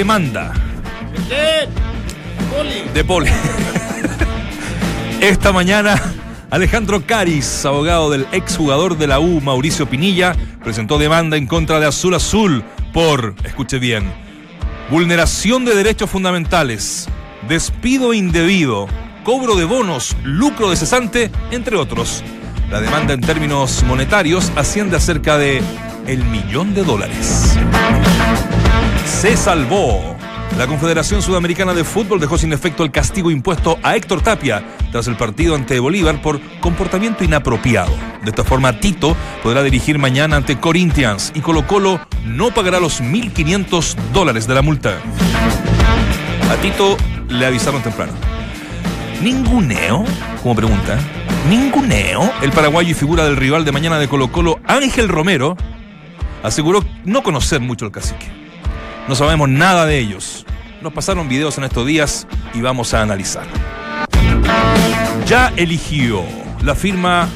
demanda. De Poli. Esta mañana, Alejandro Caris, abogado del exjugador de la U, Mauricio Pinilla, presentó demanda en contra de Azul Azul por, escuche bien, vulneración de derechos fundamentales, despido indebido, cobro de bonos, lucro de cesante, entre otros. La demanda en términos monetarios asciende a cerca de el millón de dólares. Se salvó. La Confederación Sudamericana de Fútbol dejó sin efecto el castigo impuesto a Héctor Tapia tras el partido ante Bolívar por comportamiento inapropiado. De esta forma, Tito podrá dirigir mañana ante Corinthians y Colo Colo no pagará los 1.500 dólares de la multa. A Tito le avisaron temprano. ¿Ninguneo? Como pregunta. ¿Ninguneo? El paraguayo y figura del rival de mañana de Colo Colo, Ángel Romero, aseguró no conocer mucho al cacique. No sabemos nada de ellos. Nos pasaron videos en estos días y vamos a analizar. Ya eligió la firma,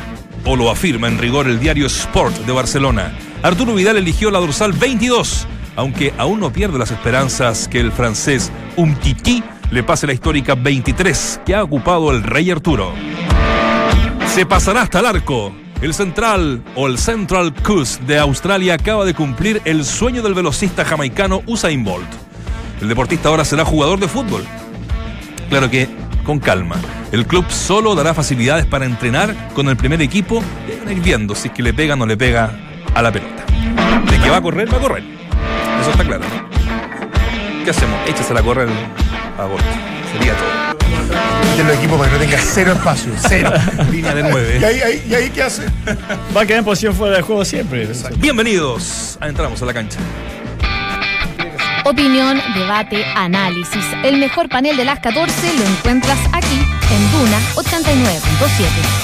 o lo afirma en rigor el diario Sport de Barcelona. Arturo Vidal eligió la dorsal 22, aunque aún no pierde las esperanzas que el francés Umtiti le pase la histórica 23 que ha ocupado el Rey Arturo. Se pasará hasta el arco. El Central o el Central Coast de Australia acaba de cumplir el sueño del velocista jamaicano Usain Bolt. El deportista ahora será jugador de fútbol. Claro que con calma. El club solo dará facilidades para entrenar con el primer equipo y ir viendo si es que le pega o no le pega a la pelota. De que va a correr, va a correr. Eso está claro. ¿Qué hacemos? Échasela a correr a Bolt. Sería todo. De los equipos para que no tenga cero espacio, cero. Línea de nueve. ¿Y ahí, ahí, ¿Y ahí qué hace? Va a quedar en posición fuera del juego siempre. Bienvenidos a Entramos a la cancha. Opinión, debate, análisis. El mejor panel de las 14 lo encuentras aquí en Duna 89.7.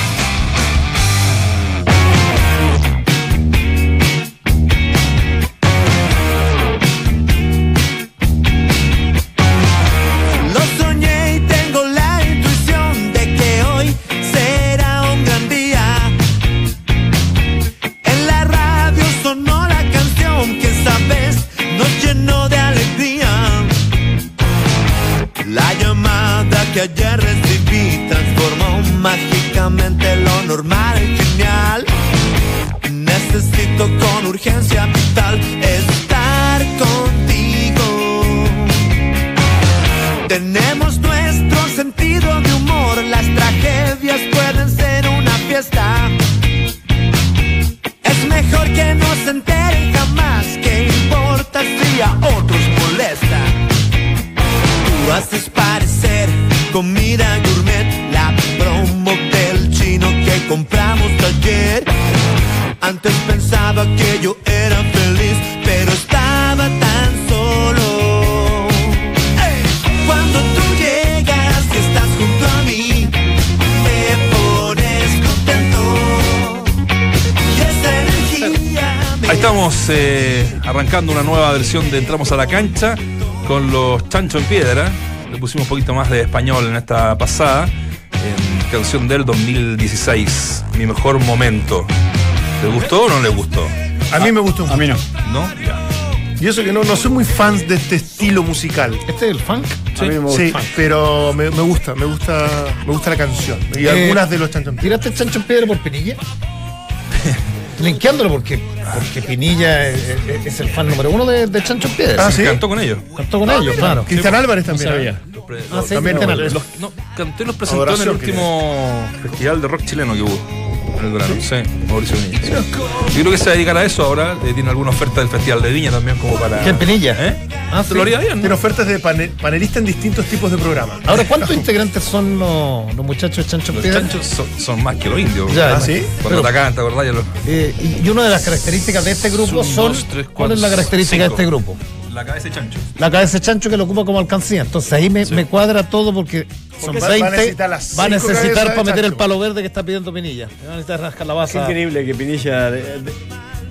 Antes pensaba que yo era feliz, pero estaba tan solo. Cuando tú llegas y estás junto a mí, me pones contento. Y esa energía Ahí estamos eh, arrancando una nueva versión de Entramos a la cancha con los Chancho en Piedra. Le pusimos un poquito más de español en esta pasada. En canción del 2016, Mi Mejor Momento. ¿Le gustó o no le gustó? A mí me gustó A mí no. ¿No? Ya. Y eso que no, no soy muy fan de este estilo musical. ¿Este es el funk? A mí me gusta. Sí, pero me, me gusta, me gusta, me gusta la canción. Y Eh, algunas de los chanchos. ¿Tiraste el chancho en piedra por Pinilla? Linkeándolo porque, porque Pinilla es, es- es el fan número uno de, de Chancho en Piedra. Ah, ¿sí? Cantó con ellos. Cantó con ellos, claro. Cristian Álvarez No también. sabía. ¿eh? Ah, sí, también Cristian no, Álvarez. Los- no, cantó y los presentó en el último festival de rock chileno que hubo. En el verano, sí, Mauricio Viña. sí. Yo creo que se va a dedicar a eso ahora. eh, tiene alguna oferta del Festival de Viña también como para. ¿Quién, Pinilla? ¿Eh? Ah, ¿Te sí. lo haría bien? Tiene ¿no? ofertas de pane- panelista en distintos tipos de programas. Ahora, ¿cuántos integrantes son los, los muchachos de Chancho Los Piedra? chanchos son, son más que los indios. Ya, ¿Ah, sí? Cuando Pero- atacaban, ¿te acordás? Ya los- Eh, y, una de las características de este grupo Son son. dos, tres, ¿Cuál es la característica cinco. de este grupo? La cabeza de chancho. La cabeza de chancho que lo ocupa como alcancía. Entonces ahí me, me cuadra todo porque son va- va a 20. necesitar las va a necesitar para meter el palo verde que está pidiendo Pinilla. Va a necesitar rascar la Es baza. increíble que Pinilla, de- de-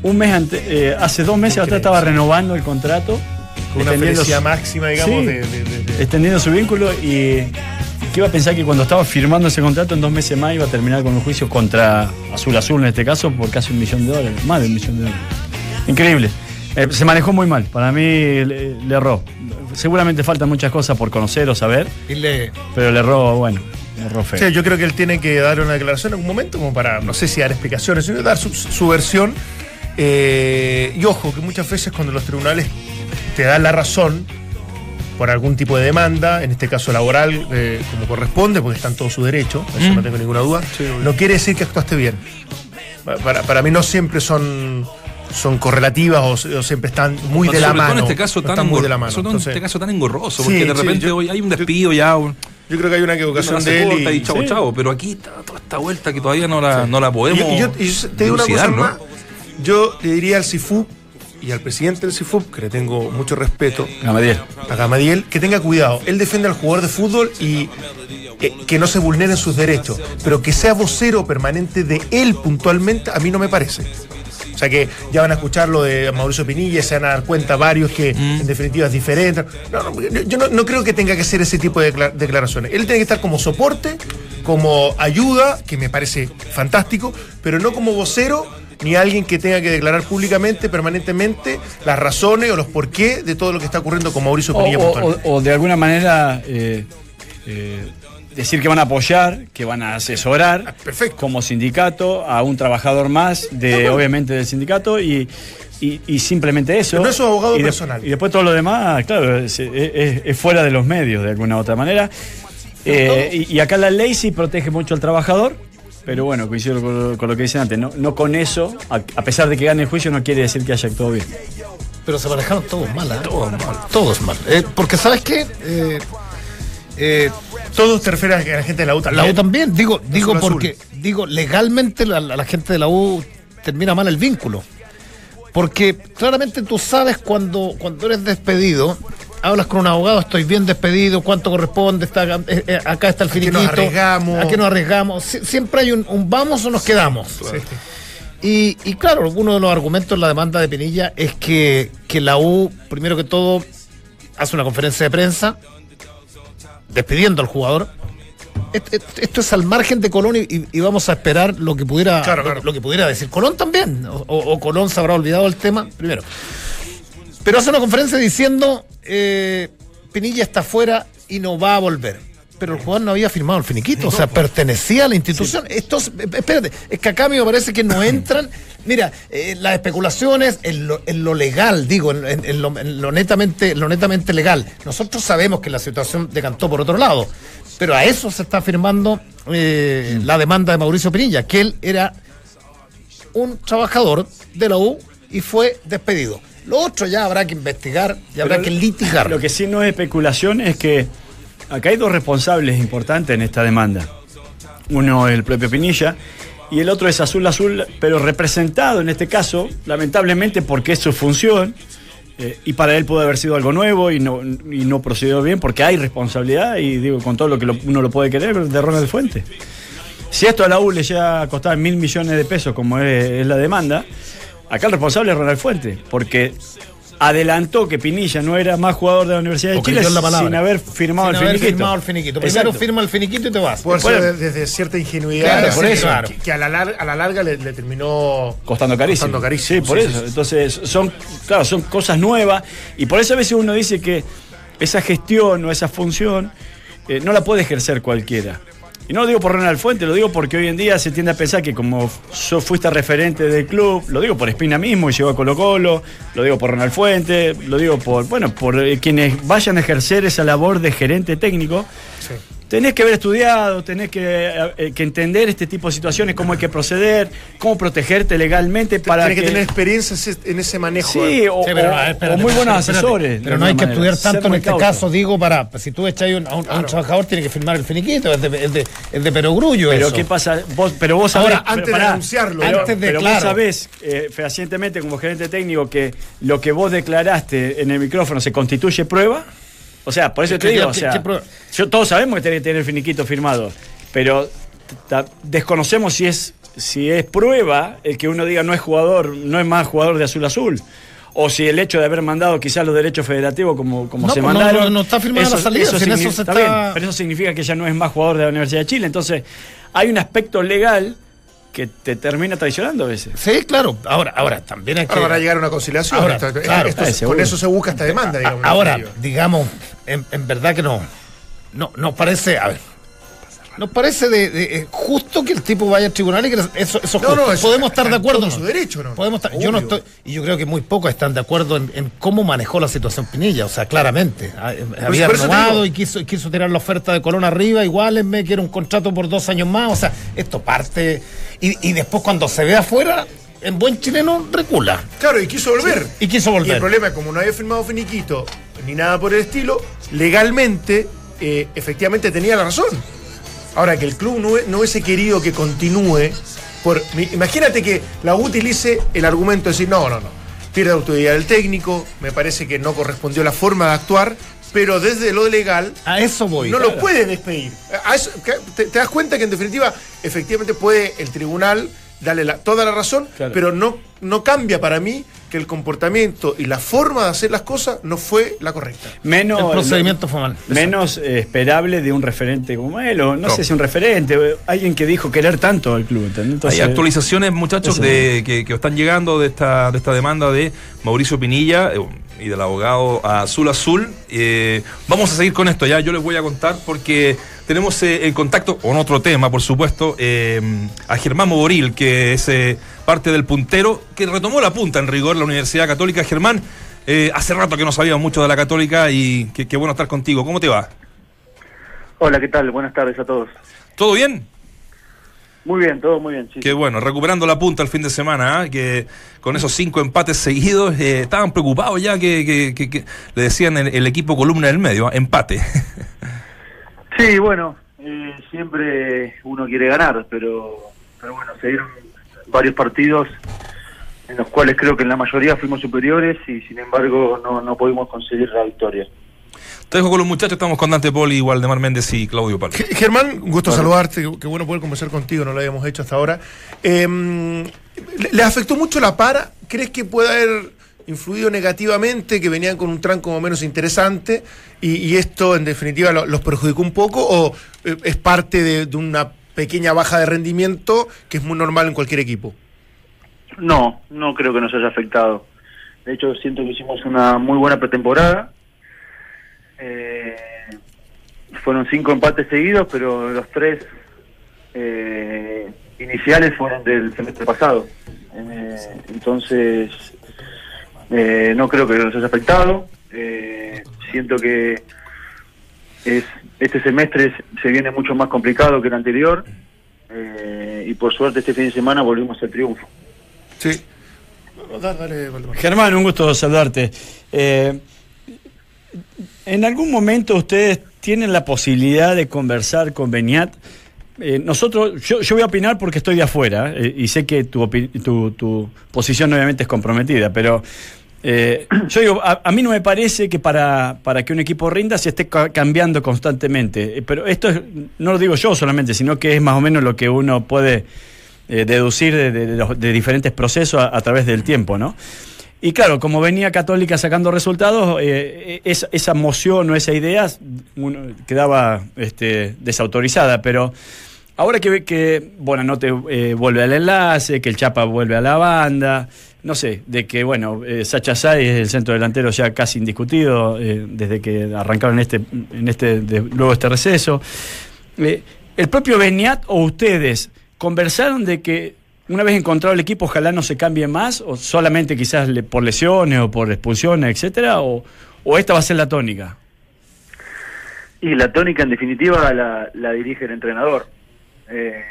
un mes antes, eh, hace dos meses atrás estaba renovando el contrato, Con una extendiendo felicidad su- máxima, digamos, Sí. de, de- de- de- extendiendo su vínculo y que iba a pensar que cuando estaba firmando ese contrato en dos meses más iba a terminar con un juicio contra Azul Azul en este caso por casi un millón de dólares, más de un millón de dólares. Increíble. Eh, se manejó muy mal. Para mí le, le erró. Seguramente faltan muchas cosas por conocer o saber, Y le- pero le erró, bueno, le erró feo. Sí, yo creo que él tiene que dar una declaración en algún momento, como para, no sé si dar explicaciones, sino dar su, su versión. Eh, y ojo, que muchas veces cuando los tribunales te dan la razón por algún tipo de demanda, en este caso laboral, eh, como corresponde, porque está en todo su derecho, eso no tengo ninguna duda, no quiere decir que actuaste bien. Pa- Para, para mí no siempre son, son correlativas o, o siempre están muy No, de la mano. en este caso tan están muy de la mano. en este caso tan engorroso, Sí, porque de sí, repente yo- hoy hay un yo- despido ya. un- yo creo que hay una equivocación de él. y- y chavo, chavo, pero aquí está toda esta vuelta que todavía no la, no la podemos. Y yo, y yo te digo una cosa ¿no? más. Yo le diría al CIFUP y al presidente del CIFUP, que le tengo mucho respeto, Gamadiel. a Gamadiel, que tenga cuidado. Él defiende al jugador de fútbol y eh, que no se vulneren sus derechos, pero que sea vocero permanente de él puntualmente, a mí no me parece. O sea que ya van a escuchar lo de Mauricio Pinilla, y se van a dar cuenta varios que Mm. en definitiva es diferente. No, no, yo no, no creo que tenga que ser ese tipo de decla- declaraciones. Él tiene que estar como soporte, como ayuda, que me parece fantástico, pero no como vocero ni alguien que tenga que declarar públicamente, permanentemente, las razones o los porqué de todo lo que está ocurriendo con Mauricio Pinilla o- o de alguna manera eh, eh, decir que van a apoyar, que van a asesorar Ah, perfecto. como sindicato a un trabajador más de obviamente del sindicato y, y- y simplemente eso. Pero no es su abogado y de- personal. y después todo lo demás, claro, es, es- es fuera de los medios de alguna u otra manera. Eh, y, y acá la ley sí protege mucho al trabajador. Pero bueno, coincido con, lo- con lo que dicen antes, no, no con eso, a, a pesar de que gane el juicio, no quiere decir que haya actuado bien. Pero se manejaron todos mal, ¿eh? Todos mal. Todos mal. Eh, porque, ¿sabes qué? Eh, eh, Todos te refieres a que la gente de la U la U también, digo, digo azul. porque, digo, legalmente la, la- gente de la U termina mal el vínculo. Porque claramente tú sabes cuando, cuando eres despedido, hablas con un abogado, estoy bien despedido, cuánto corresponde, está, eh, eh, acá está el qué finiquito. nos arriesgamos? ¿A qué nos arriesgamos? Sie- siempre hay un, un vamos o nos quedamos. Y, y claro, uno de los argumentos en la demanda de Pinilla es que, que la U, primero que todo, hace una conferencia de prensa despidiendo al jugador. Est- est- Esto es al margen de Colón y, vamos a esperar lo que pudiera Claro, lo- claro. Lo, que pudiera decir Colón también. O, Colón se habrá olvidado del tema, primero. Pero hace una conferencia diciendo eh, Pinilla está fuera y no va a volver. Pero el jugador no había firmado el finiquito, o sea, pertenecía a la institución. Estos, eh, espérate, es que acá me parece que no entran. Mira, eh, las especulaciones en lo, en lo legal, digo, en, lo, en lo netamente, lo netamente legal. Nosotros sabemos que la situación decantó por otro lado, pero a eso se está firmando eh, la demanda de Mauricio Pinilla, que él era un trabajador de la U y fue despedido. Lo otro ya habrá que investigar y habrá que litigar. Lo que sí no es especulación es que acá hay dos responsables importantes en esta demanda. Uno es el propio Pinilla y el otro es Azul Azul, pero representado en este caso, lamentablemente porque es su función. eh, y para él puede haber sido algo nuevo y no, procedió bien porque hay responsabilidad y digo con todo lo que uno lo puede querer de Ronald Fuente. Si esto a la U le llega a costar mil millones de pesos como es, es la demanda, acá el responsable es Ronald Fuente, porque adelantó que Pinilla no era más jugador de la Universidad de O Chile sin haber firmado Sin el haber finiquito. firmado el finiquito. Primero Exacto. firma el finiquito y te vas. Bueno. ser desde cierta ingenuidad. Claro, por eso. Que, que a, la lar- a la larga le, le terminó Costando carísimo. Costando carísimo, Sí, por sí, eso. sí, sí. Entonces, son, claro, son cosas nuevas. Y por eso a veces uno dice que esa gestión o esa función eh, no la puede ejercer cualquiera. Y no lo digo por Ronald Fuente, lo digo porque hoy en día se tiende a pensar que como yo fuiste referente del club, lo digo por Espina mismo y llegó a Colo Colo, lo digo por Ronald Fuente, lo digo por, bueno, por eh, quienes vayan a ejercer esa labor de gerente técnico. Sí. Tenés que haber estudiado, tenés que, eh, eh, que entender este tipo de situaciones, cómo hay que proceder, cómo protegerte legalmente para Tiene que, que tener experiencia en ese- en ese manejo. Sí, o, Sí, pero, o- espérate, o muy buenos espérate, asesores. Pero no hay que manera. estudiar tanto en este cauto. caso, digo, para si tú echas a un, a trabajador, tiene que firmar el finiquito, es de, es de, es de perogrullo Pero eso. qué pasa, vos, pero vos Ahora, sabés, antes pero de anunciarlo, pero, antes de- pero claro. vos sabés eh, fehacientemente como gerente técnico que lo que vos declaraste en el micrófono se constituye prueba. O sea, por eso ¿Qué- te digo, o sea, yo, todos sabemos que tiene que tener el finiquito firmado, pero desconocemos si es si es prueba el que uno diga no es jugador, no es más jugador de azul azul. O si el hecho de haber mandado quizás los derechos federativos como, como No, se pues no, mandaron. no, no está firmada la salida, en eso se está está- bien, pero eso significa que ya no es más jugador de la Universidad de Chile. Entonces, hay un aspecto legal que te termina traicionando a veces. Sí, claro. Ahora, ahora también hay que. Ahora van a llegar a una conciliación. Ahora, Esto- claro, esto- eh, con eso se busca esta demanda, digamos. Ahora, digamos, en, en verdad que no. No, nos parece. A ver. Nos parece de, de- eh, justo que el tipo vaya al tribunal y que eso, eso es No, no, eso Podemos estar de en acuerdo. ¿no? su derecho, ¿no? Podemos estar, yo no estoy, y yo creo que muy pocos están de acuerdo en, en cómo manejó la situación Pinilla, o sea, claramente. Ah, eh, Había renovado y quiso, quiso tirar la oferta de Colón arriba, igual me quiere un contrato por dos años más, o sea, esto parte. Y, y después cuando se ve afuera, en buen chileno recula. Claro, y quiso volver. Y quiso Y el volver. problema es como no había firmado finiquito ni nada por el estilo, legalmente, eh, efectivamente tenía la razón. Ahora, que el club no, no hubiese querido que continúe, por, imagínate que la U utilice el argumento de decir, no, no, no, pierde autoridad del técnico, me parece que no correspondió la forma de actuar, pero desde lo legal A eso voy. no claro. lo puede despedir. A eso- te das cuenta que en definitiva, efectivamente puede el tribunal darle la- toda la razón, Claro. pero no, no cambia para mí que el comportamiento y la forma de hacer las cosas no fue la correcta. Menos, El procedimiento fue mal. menos eh, esperable de un referente como él, o no, No. sé si un referente, o alguien que dijo querer tanto al club. ¿entendés? Entonces, Hay actualizaciones, muchachos, eso. de, que, que están llegando de esta, de esta demanda de Mauricio Pinilla eh, y del abogado Azul Azul. Eh, vamos a seguir con esto ya, yo les voy a contar porque tenemos eh, en contacto con otro tema, por supuesto, eh, a Germán Moboril, que es eh, parte del puntero, que retomó la punta en rigor la Universidad Católica. Germán, eh, hace rato que no sabíamos mucho de la Católica y qué bueno estar contigo. ¿Cómo te va? Hola, ¿qué tal? Buenas tardes a todos. ¿Todo bien? Muy bien, todo muy bien, sí. Qué bueno, recuperando la punta el fin de semana, ¿ah? que con esos cinco empates seguidos eh, estaban preocupados ya que, que- que- que le decían el, el equipo columna del medio, ¿ah? empate. Sí, bueno, eh, siempre uno quiere ganar, pero, pero bueno, se dieron varios partidos en los cuales creo que en la mayoría fuimos superiores y sin embargo no, no pudimos conseguir la victoria. Te dejo con los muchachos, estamos con Dante Poli, Waldemar Méndez y Claudio Palma. Ge- Germán, un gusto saludarte, qué bueno poder conversar contigo, no lo habíamos hecho hasta ahora. Eh, ¿le- ¿Les afectó mucho la para? ¿Crees que puede haber influido negativamente, que venían con un tranco más menos interesante y, esto en definitiva lo- los perjudicó un poco o eh, es parte de, de una pequeña baja de rendimiento que es muy normal en cualquier equipo? No, no creo que nos haya afectado. De hecho, siento que hicimos una muy buena pretemporada. Eh, fueron cinco empates seguidos, pero los tres eh, iniciales fueron del semestre pasado. Eh, entonces, eh, no creo que nos haya afectado. Eh, siento que es, este semestre se viene mucho más complicado que el anterior. Eh, y por suerte este fin de semana volvimos al triunfo. Sí. Dale, dale, Valdemar. Germán, un gusto saludarte. Eh, ¿En algún momento ustedes tienen la posibilidad de conversar con Beniat? Eh, nosotros, yo, yo voy a opinar porque estoy de afuera eh, y sé que tu, tu, tu posición obviamente es comprometida, pero eh, yo digo, a, a mí no me parece que para, para que un equipo rinda se esté ca- cambiando constantemente. Eh, Pero esto es- no lo digo yo solamente, sino que es más o menos lo que uno puede eh, deducir de, diferentes procesos a, través del tiempo, ¿no? Y claro, como venía Católica sacando resultados, eh, esa, esa moción o esa idea quedaba este, desautorizada, pero ahora que ve que bueno, no te vuelve al enlace, que el Chapa vuelve a la banda, no sé, de que bueno, eh, Sacha Say es el centro delantero ya casi indiscutido eh, desde que arrancaron este, en este, de- luego este receso. Eh, ¿El propio Beniat o ustedes conversaron de que una vez encontrado el equipo ojalá no se cambie más o solamente quizás le- por lesiones o por expulsiones, etcétera, o, esta va a ser la tónica? Y la tónica, en definitiva, la, la dirige el entrenador. Eh,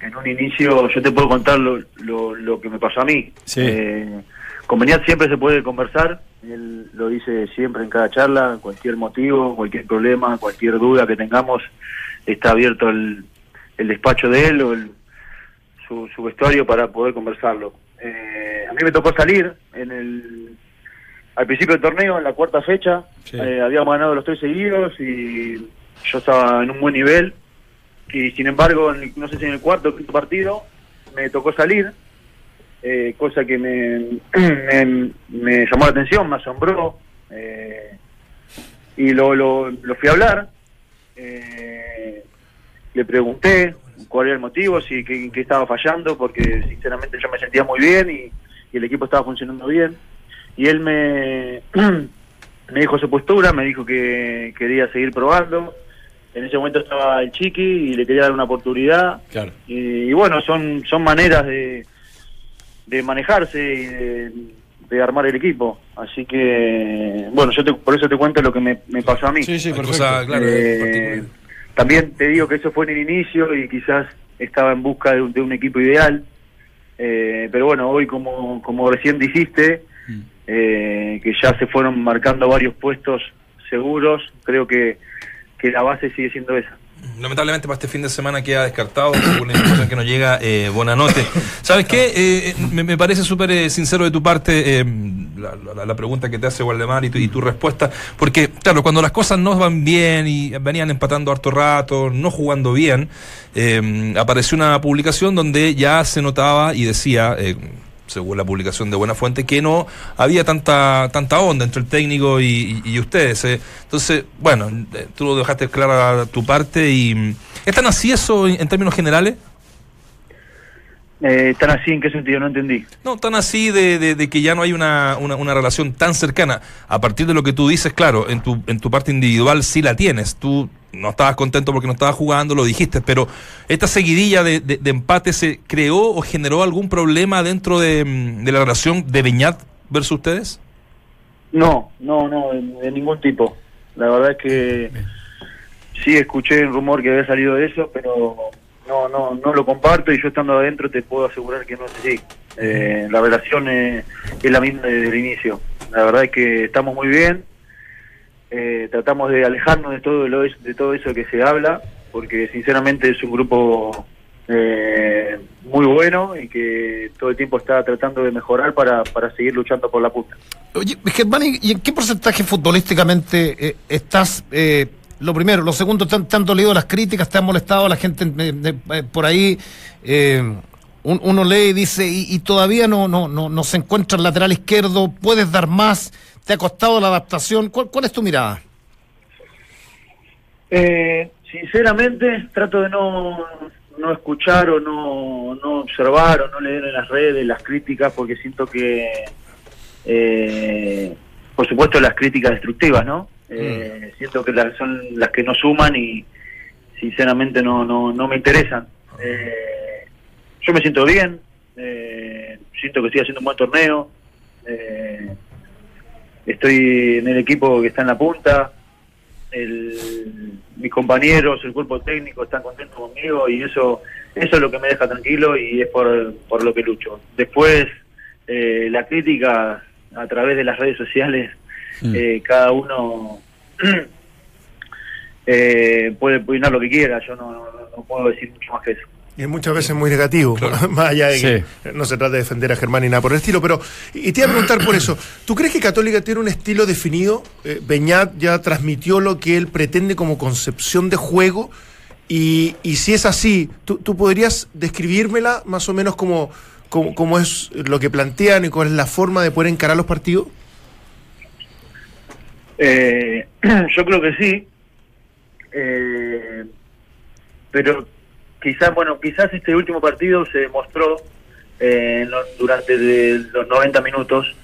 en un inicio, yo te puedo contar lo, lo, lo que me pasó a mí. Sí. Eh, con Beniat siempre se puede conversar, él lo dice siempre en cada charla, cualquier motivo, cualquier problema, cualquier duda que tengamos, está abierto el, el despacho de él o el- su, su vestuario para poder conversarlo. Eh, a mí me tocó salir en el al principio del torneo, en la cuarta fecha, Sí. eh, habíamos ganado los tres seguidos y yo estaba en un buen nivel. Y sin embargo, en no sé si en el cuarto o quinto partido, me tocó salir, eh, cosa que me, me, me llamó la atención, me asombró. eh, y lo, lo, fui a hablar, eh, le pregunté, cuál era el motivo, si que estaba fallando, porque sinceramente yo me sentía muy bien y, y el equipo estaba funcionando bien. Y él me, me dijo su postura, me dijo que quería seguir probando. En ese momento estaba el Chiqui y le quería dar una oportunidad. Claro. Y, y bueno, son, son maneras de, de manejarse y de, de armar el equipo. Así que, bueno, yo te- por eso te cuento lo que me, me pasó a mí. Sí, sí, perfecto. cosas, claro, Eh, también te digo que eso fue en el inicio y quizás estaba en busca de un, de un equipo ideal. Eh, pero bueno, hoy como, como recién dijiste, Mm. eh, que ya se fueron marcando varios puestos seguros, creo que, que la base sigue siendo esa. Lamentablemente para este fin de semana queda descartado, según la información que nos llega, eh, Bonanote. ¿Sabes qué? Eh, eh, me, parece súper eh, sincero de tu parte la, pregunta que te hace Waldemar y tu, respuesta, porque claro, cuando las cosas no van bien y venían empatando harto rato, no jugando bien, apareció una publicación donde ya se notaba y decía... según la publicación de Buena Fuente, que no había tanta tanta onda entre el técnico y, ustedes. eh. Entonces, bueno, eh, tú lo dejaste clara tu parte y... ¿Es tan así eso en términos generales? Eh, ¿Están así en qué sentido? No entendí. No, tan así de, de- de que ya no hay una, una, una relación tan cercana. A partir de lo que tú dices, claro, en tu, en tu parte individual sí la tienes. Tú no estabas contento porque no estabas jugando, lo dijiste, pero esta seguidilla de, de, empate se creó o generó algún problema dentro de, mm, de la relación de Beñat versus ustedes? No, no, no, de, de ningún tipo. La verdad es que sí escuché el rumor que había salido de eso, pero no, no, no lo comparto y yo estando adentro te puedo asegurar que no es así. Eh, la relación eh, es la misma desde el inicio. La verdad es que estamos muy bien. Eh, tratamos de alejarnos de todo lo de todo eso que se habla, porque sinceramente es un grupo eh, muy bueno y que todo el tiempo está tratando de mejorar para, para seguir luchando por la punta. Oye, Germán, ¿y en qué porcentaje futbolísticamente estás? eh, lo primero, lo segundo, ¿te te han dolido las críticas? ¿Te han molestado la gente eh, de- eh, por ahí? Eh, un- uno lee y dice, y, y todavía no, no, no, no se encuentra el lateral izquierdo, ¿puedes dar más? ¿Te ha costado la adaptación? ¿Cuál, cuál es tu mirada? Eh, sinceramente, trato de no, no escuchar o no, no observar o no leer en las redes las críticas porque siento que, eh, por supuesto, las críticas destructivas, ¿no? Eh, Siento que las, son las que no suman y sinceramente no, no, no me interesan. Eh, yo me siento bien, eh, siento que estoy haciendo un buen torneo, eh, estoy en el equipo que está en la punta, el, mis compañeros, el cuerpo técnico están contentos conmigo y eso eso es lo que me deja tranquilo y es por, por lo que lucho. Después, eh, la crítica a través de las redes sociales, eh, cada uno eh, puede opinar lo que quiera, yo no, no, no puedo decir mucho más que eso. Y es muchas veces muy negativo, más allá de que no se trata de defender a Germán ni nada por el estilo, pero, y te iba a preguntar por eso, ¿tú crees que Católica tiene un estilo definido? Eh, Beñat ya transmitió lo que él pretende como concepción de juego, y, y si es así, ¿tú, tú podrías describírmela más o menos como, como, como es lo que plantean y cuál es la forma de poder encarar los partidos? Eh, yo creo que sí, eh, pero quizás, bueno, quizás este último partido se demostró eh, durante de los 90 minutos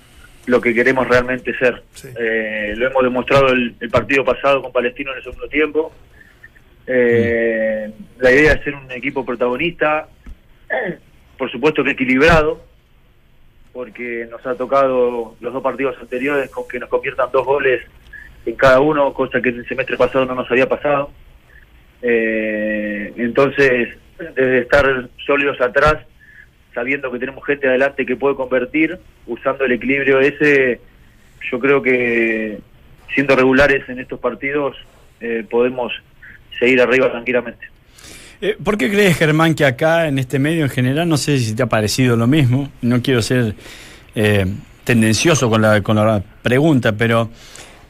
lo que queremos realmente ser. Sí. Eh, lo hemos demostrado el, el partido pasado con Palestino en el segundo tiempo. Eh, La idea es ser un equipo protagonista, por supuesto que equilibrado, porque nos ha tocado los dos partidos anteriores con que nos conviertan dos goles en cada uno, cosa que el semestre pasado no nos había pasado. Eh, entonces, desde estar sólidos atrás, sabiendo que tenemos gente adelante que puede convertir, usando el equilibrio ese, yo creo que siendo regulares en estos partidos eh, podemos seguir arriba tranquilamente. Eh, ¿Por qué crees, Germán, que acá en este medio en general, no sé si te ha parecido lo mismo, no quiero ser eh, tendencioso con la, con la pregunta, pero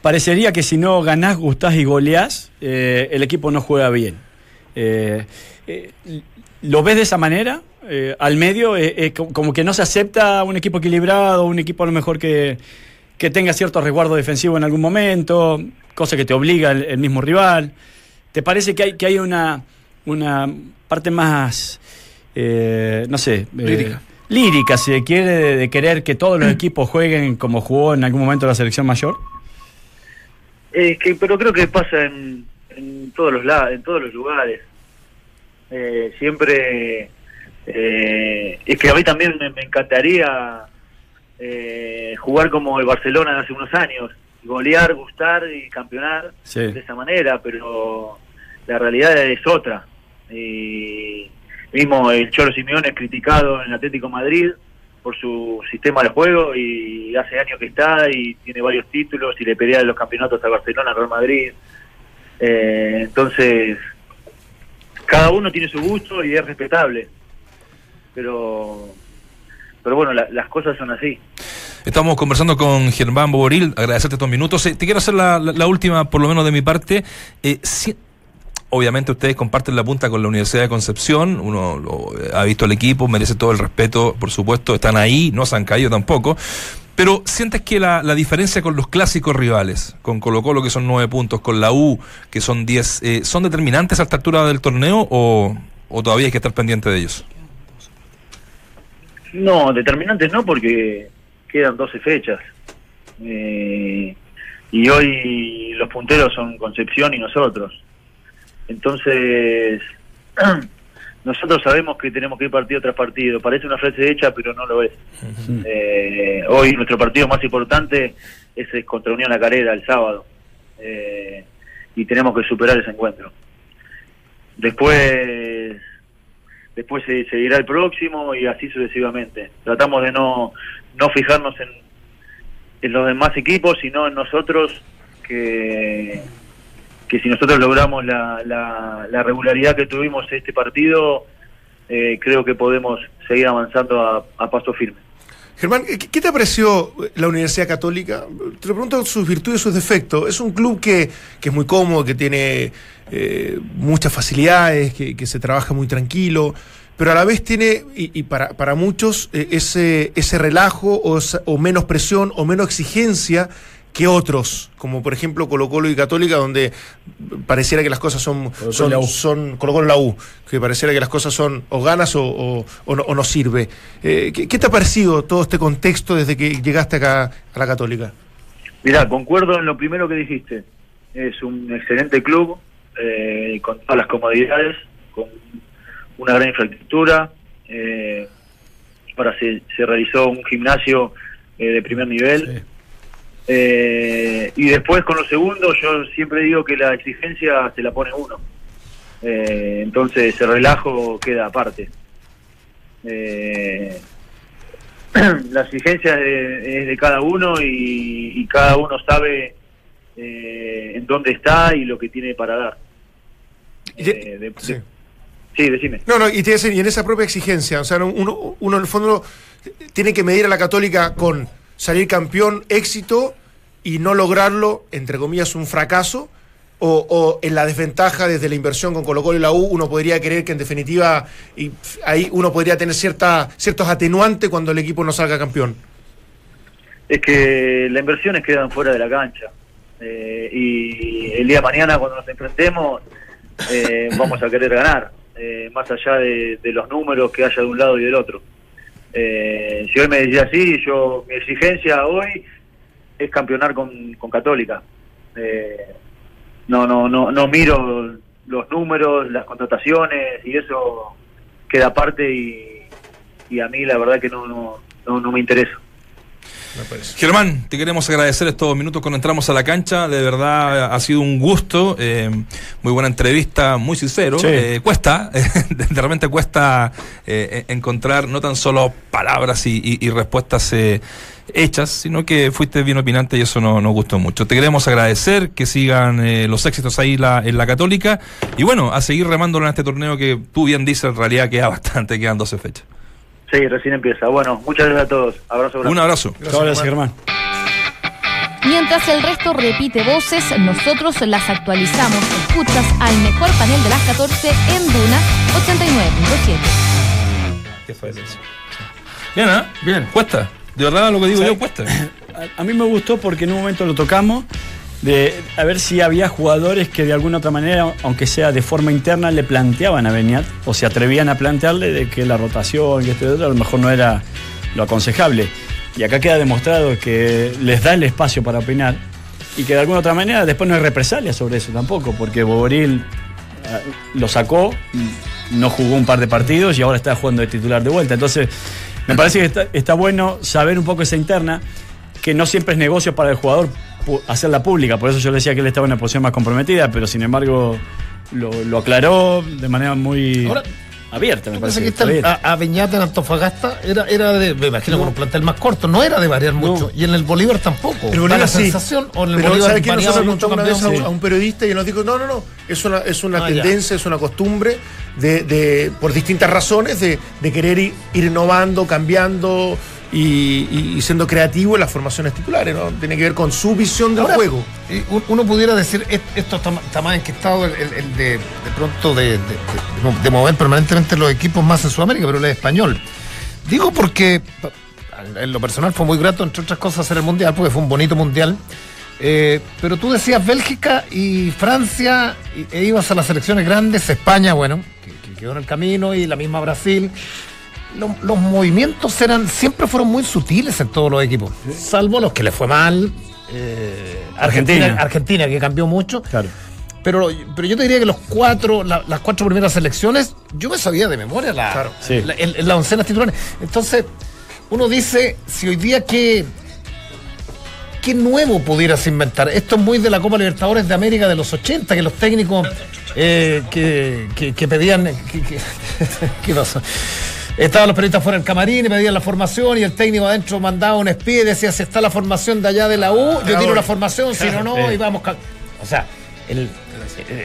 parecería que si no ganás, gustás y goleás, eh, el equipo no juega bien. Eh, eh, ¿Lo ves de esa manera? Eh, al medio, eh, co- como que no se acepta un equipo equilibrado, un equipo a lo mejor que, que tenga cierto resguardo defensivo en algún momento, cosa que te obliga el, el mismo rival. ¿Te parece que hay, que hay una, una parte más, eh, no sé, Lírica. lírica, si se quiere, de, de querer que todos los equipos jueguen como jugó en algún momento la selección mayor? Eh, que, pero creo que pasa en, en todos los la- en todos los lugares. Eh, siempre eh, es que a mí también me, me encantaría eh, jugar como el Barcelona hace unos años, golear, gustar y campeonar Sí. de esa manera, pero la realidad es otra. Y mismo el Cholo Simeone es criticado en el Atlético de Madrid por su sistema de juego y hace años que está y tiene varios títulos y le pelea los campeonatos a Barcelona, al Real Madrid. Eh, entonces, cada uno tiene su gusto y es respetable. Pero, pero bueno, la- las cosas son así. Estamos conversando con Germán Boboril, agradecerte estos minutos. Eh, te quiero hacer la, última, por lo menos de mi parte. Eh, obviamente ustedes comparten la punta con la Universidad de Concepción, uno lo- ha visto el equipo, merece todo el respeto, por supuesto, están ahí, no se han caído tampoco. Pero sientes que la, la diferencia con los clásicos rivales, con Colo Colo que son nueve puntos, con la U que son diez, eh, ¿son determinantes a esta altura del torneo o, o todavía hay que estar pendiente de ellos? No, determinantes no, porque quedan 12 fechas. Eh, y hoy los punteros son Concepción y nosotros. Entonces, nosotros sabemos que tenemos que ir partido tras partido. Parece una frase hecha, pero no lo es. Eh, hoy nuestro partido más importante es contra Unión La Carrera el sábado. Eh, y tenemos que superar ese encuentro. Después después se seguirá el próximo y así sucesivamente. Tratamos de no, no fijarnos en, en los demás equipos, sino en nosotros, que, que si nosotros logramos la, la, la regularidad que tuvimos este partido, eh, creo que podemos seguir avanzando a, a paso firme. Germán, ¿qué, te apreció la Universidad Católica? Te lo pregunto sus virtudes y sus defectos. Es un club que, que es muy cómodo, que tiene eh, muchas facilidades, que, se trabaja muy tranquilo, pero a la vez tiene, y, para, para muchos, eh, ese, ese relajo o, o menos presión o menos exigencia que otros, como por ejemplo Colo Colo y Católica, donde pareciera que las cosas son, y son, la U. son Colo Colo la U, que pareciera que las cosas son o ganas o, o- o no, o no sirve. Eh, ¿qué, qué te ha parecido todo este contexto desde que llegaste acá a la Católica? Mirá, concuerdo en lo primero que dijiste. Es un excelente club, eh, con todas las comodidades, con una gran infraestructura. Eh, ahora se, se realizó un gimnasio eh, de primer nivel. Eh, y después con lo segundo, yo siempre digo que la exigencia se la pone uno. Eh, entonces el relajo queda aparte. Eh, la exigencia es de, es de cada uno y, y cada uno sabe eh, en dónde está y lo que tiene para dar. De- Eh, de- sí. sí, decime. No, no, y, te decir, y en esa propia exigencia, o sea, uno, uno en el fondo tiene que medir a la Católica con salir campeón, éxito, y no lograrlo, entre comillas, un fracaso, o, en la desventaja desde la inversión con Colo Colo y la U, uno podría creer que en definitiva y ahí uno podría tener cierta, ciertos atenuantes cuando el equipo no salga campeón. Es que las inversiones quedan fuera de la cancha. Eh, y el día mañana, cuando nos enfrentemos, eh, vamos a querer ganar, eh, más allá de los números que haya de un lado y del otro. Eh, si hoy me decía así, yo mi exigencia hoy es campeonar con, con Católica. Eh, no, no, no, no miro los números, las contrataciones y eso queda aparte y, a mí la verdad que no, no, no, no me interesa. Germán, te queremos agradecer estos minutos cuando entramos a la cancha. De verdad ha sido un gusto. eh, muy buena entrevista, muy sincero. Sí. Eh, cuesta, de repente cuesta eh, encontrar no tan solo palabras y, y- y respuestas eh, hechas, sino que fuiste bien opinante y eso no- nos gustó mucho. Te queremos agradecer que sigan eh, los éxitos ahí la- en la Católica y bueno, a seguir remándolo en este torneo que tú bien dices, en realidad queda bastante, quedan 12 fechas. Sí, recién empieza. Bueno, muchas gracias a todos. Abrazo grande. Un abrazo. Gracias, Germán. Mientras el resto repite voces, nosotros las actualizamos. Escuchas al mejor panel de las 14 en Duna 89.7. ¿Qué fue eso? Bien, ¿ah? Bien. Cuesta. De verdad lo que digo yo cuesta. A, a mí me gustó porque en un momento lo tocamos de a ver si había jugadores que de alguna otra manera, aunque sea de forma interna, le planteaban a Beñat o se atrevían a plantearle de que la rotación y esto y otro a lo mejor no era lo aconsejable. Y acá queda demostrado que les da el espacio para opinar y que de alguna otra manera después no hay represalia sobre eso tampoco, porque Boboril eh, lo sacó, no jugó un par de partidos y ahora está jugando de titular de vuelta. Entonces, me parece que está, bueno saber un poco esa interna, que no siempre es negocio para el jugador hacerla pública, por eso yo le decía que él estaba en una posición más comprometida, pero sin embargo lo, lo aclaró de manera muy Ahora, abierta, me parece. que que está a, a Beñat en Antofagasta era, era de, me imagino con un plantel más corto, no era de variar mucho. Y en el Bolívar tampoco. Da Bolívar la sí. sensación, o en el Pero Bolívar variaba Nosotros mucho una vez a, un- a un periodista y él nos dijo, no, no, no, es una, es una Ah, ya. tendencia, es una costumbre de, de- por distintas razones de, de querer ir, ir innovando, cambiando y, y- y siendo creativo en las formaciones titulares, ¿no? Tiene que ver con su visión del Ahora, juego. y Uno pudiera decir, "Et- esto está, más enquistado el, el- el de, de pronto de, de- mover permanentemente los equipos más en Sudamérica, pero el español. Digo porque en lo personal fue muy grato, entre otras cosas, hacer el mundial, porque fue un bonito mundial. Eh, pero tú decías Bélgica y Francia, e ibas a las selecciones grandes, España, bueno, que, que quedó en el camino, y la misma Brasil. Los, los movimientos eran siempre fueron muy sutiles en todos los equipos, salvo los que le fue mal. eh, Argentina, Argentina. Argentina, que cambió mucho. Claro. Pero, pero yo te diría que los cuatro, la- las cuatro primeras selecciones, yo me sabía de memoria la, Claro. Sí. la, el- la oncena titulares. Entonces, uno dice, si hoy día qué, qué nuevo pudieras inventar. Esto es muy de la Copa Libertadores de América de los 80, que los técnicos eh, que, que- que pedían... que- que- ¿Qué pasó? Estaban los periodistas fuera del camarín y pedían la formación y el técnico adentro mandaba un espía y decía si está la formación de allá de la U, yo tiro la formación, si no, no, y vamos... O sea, el,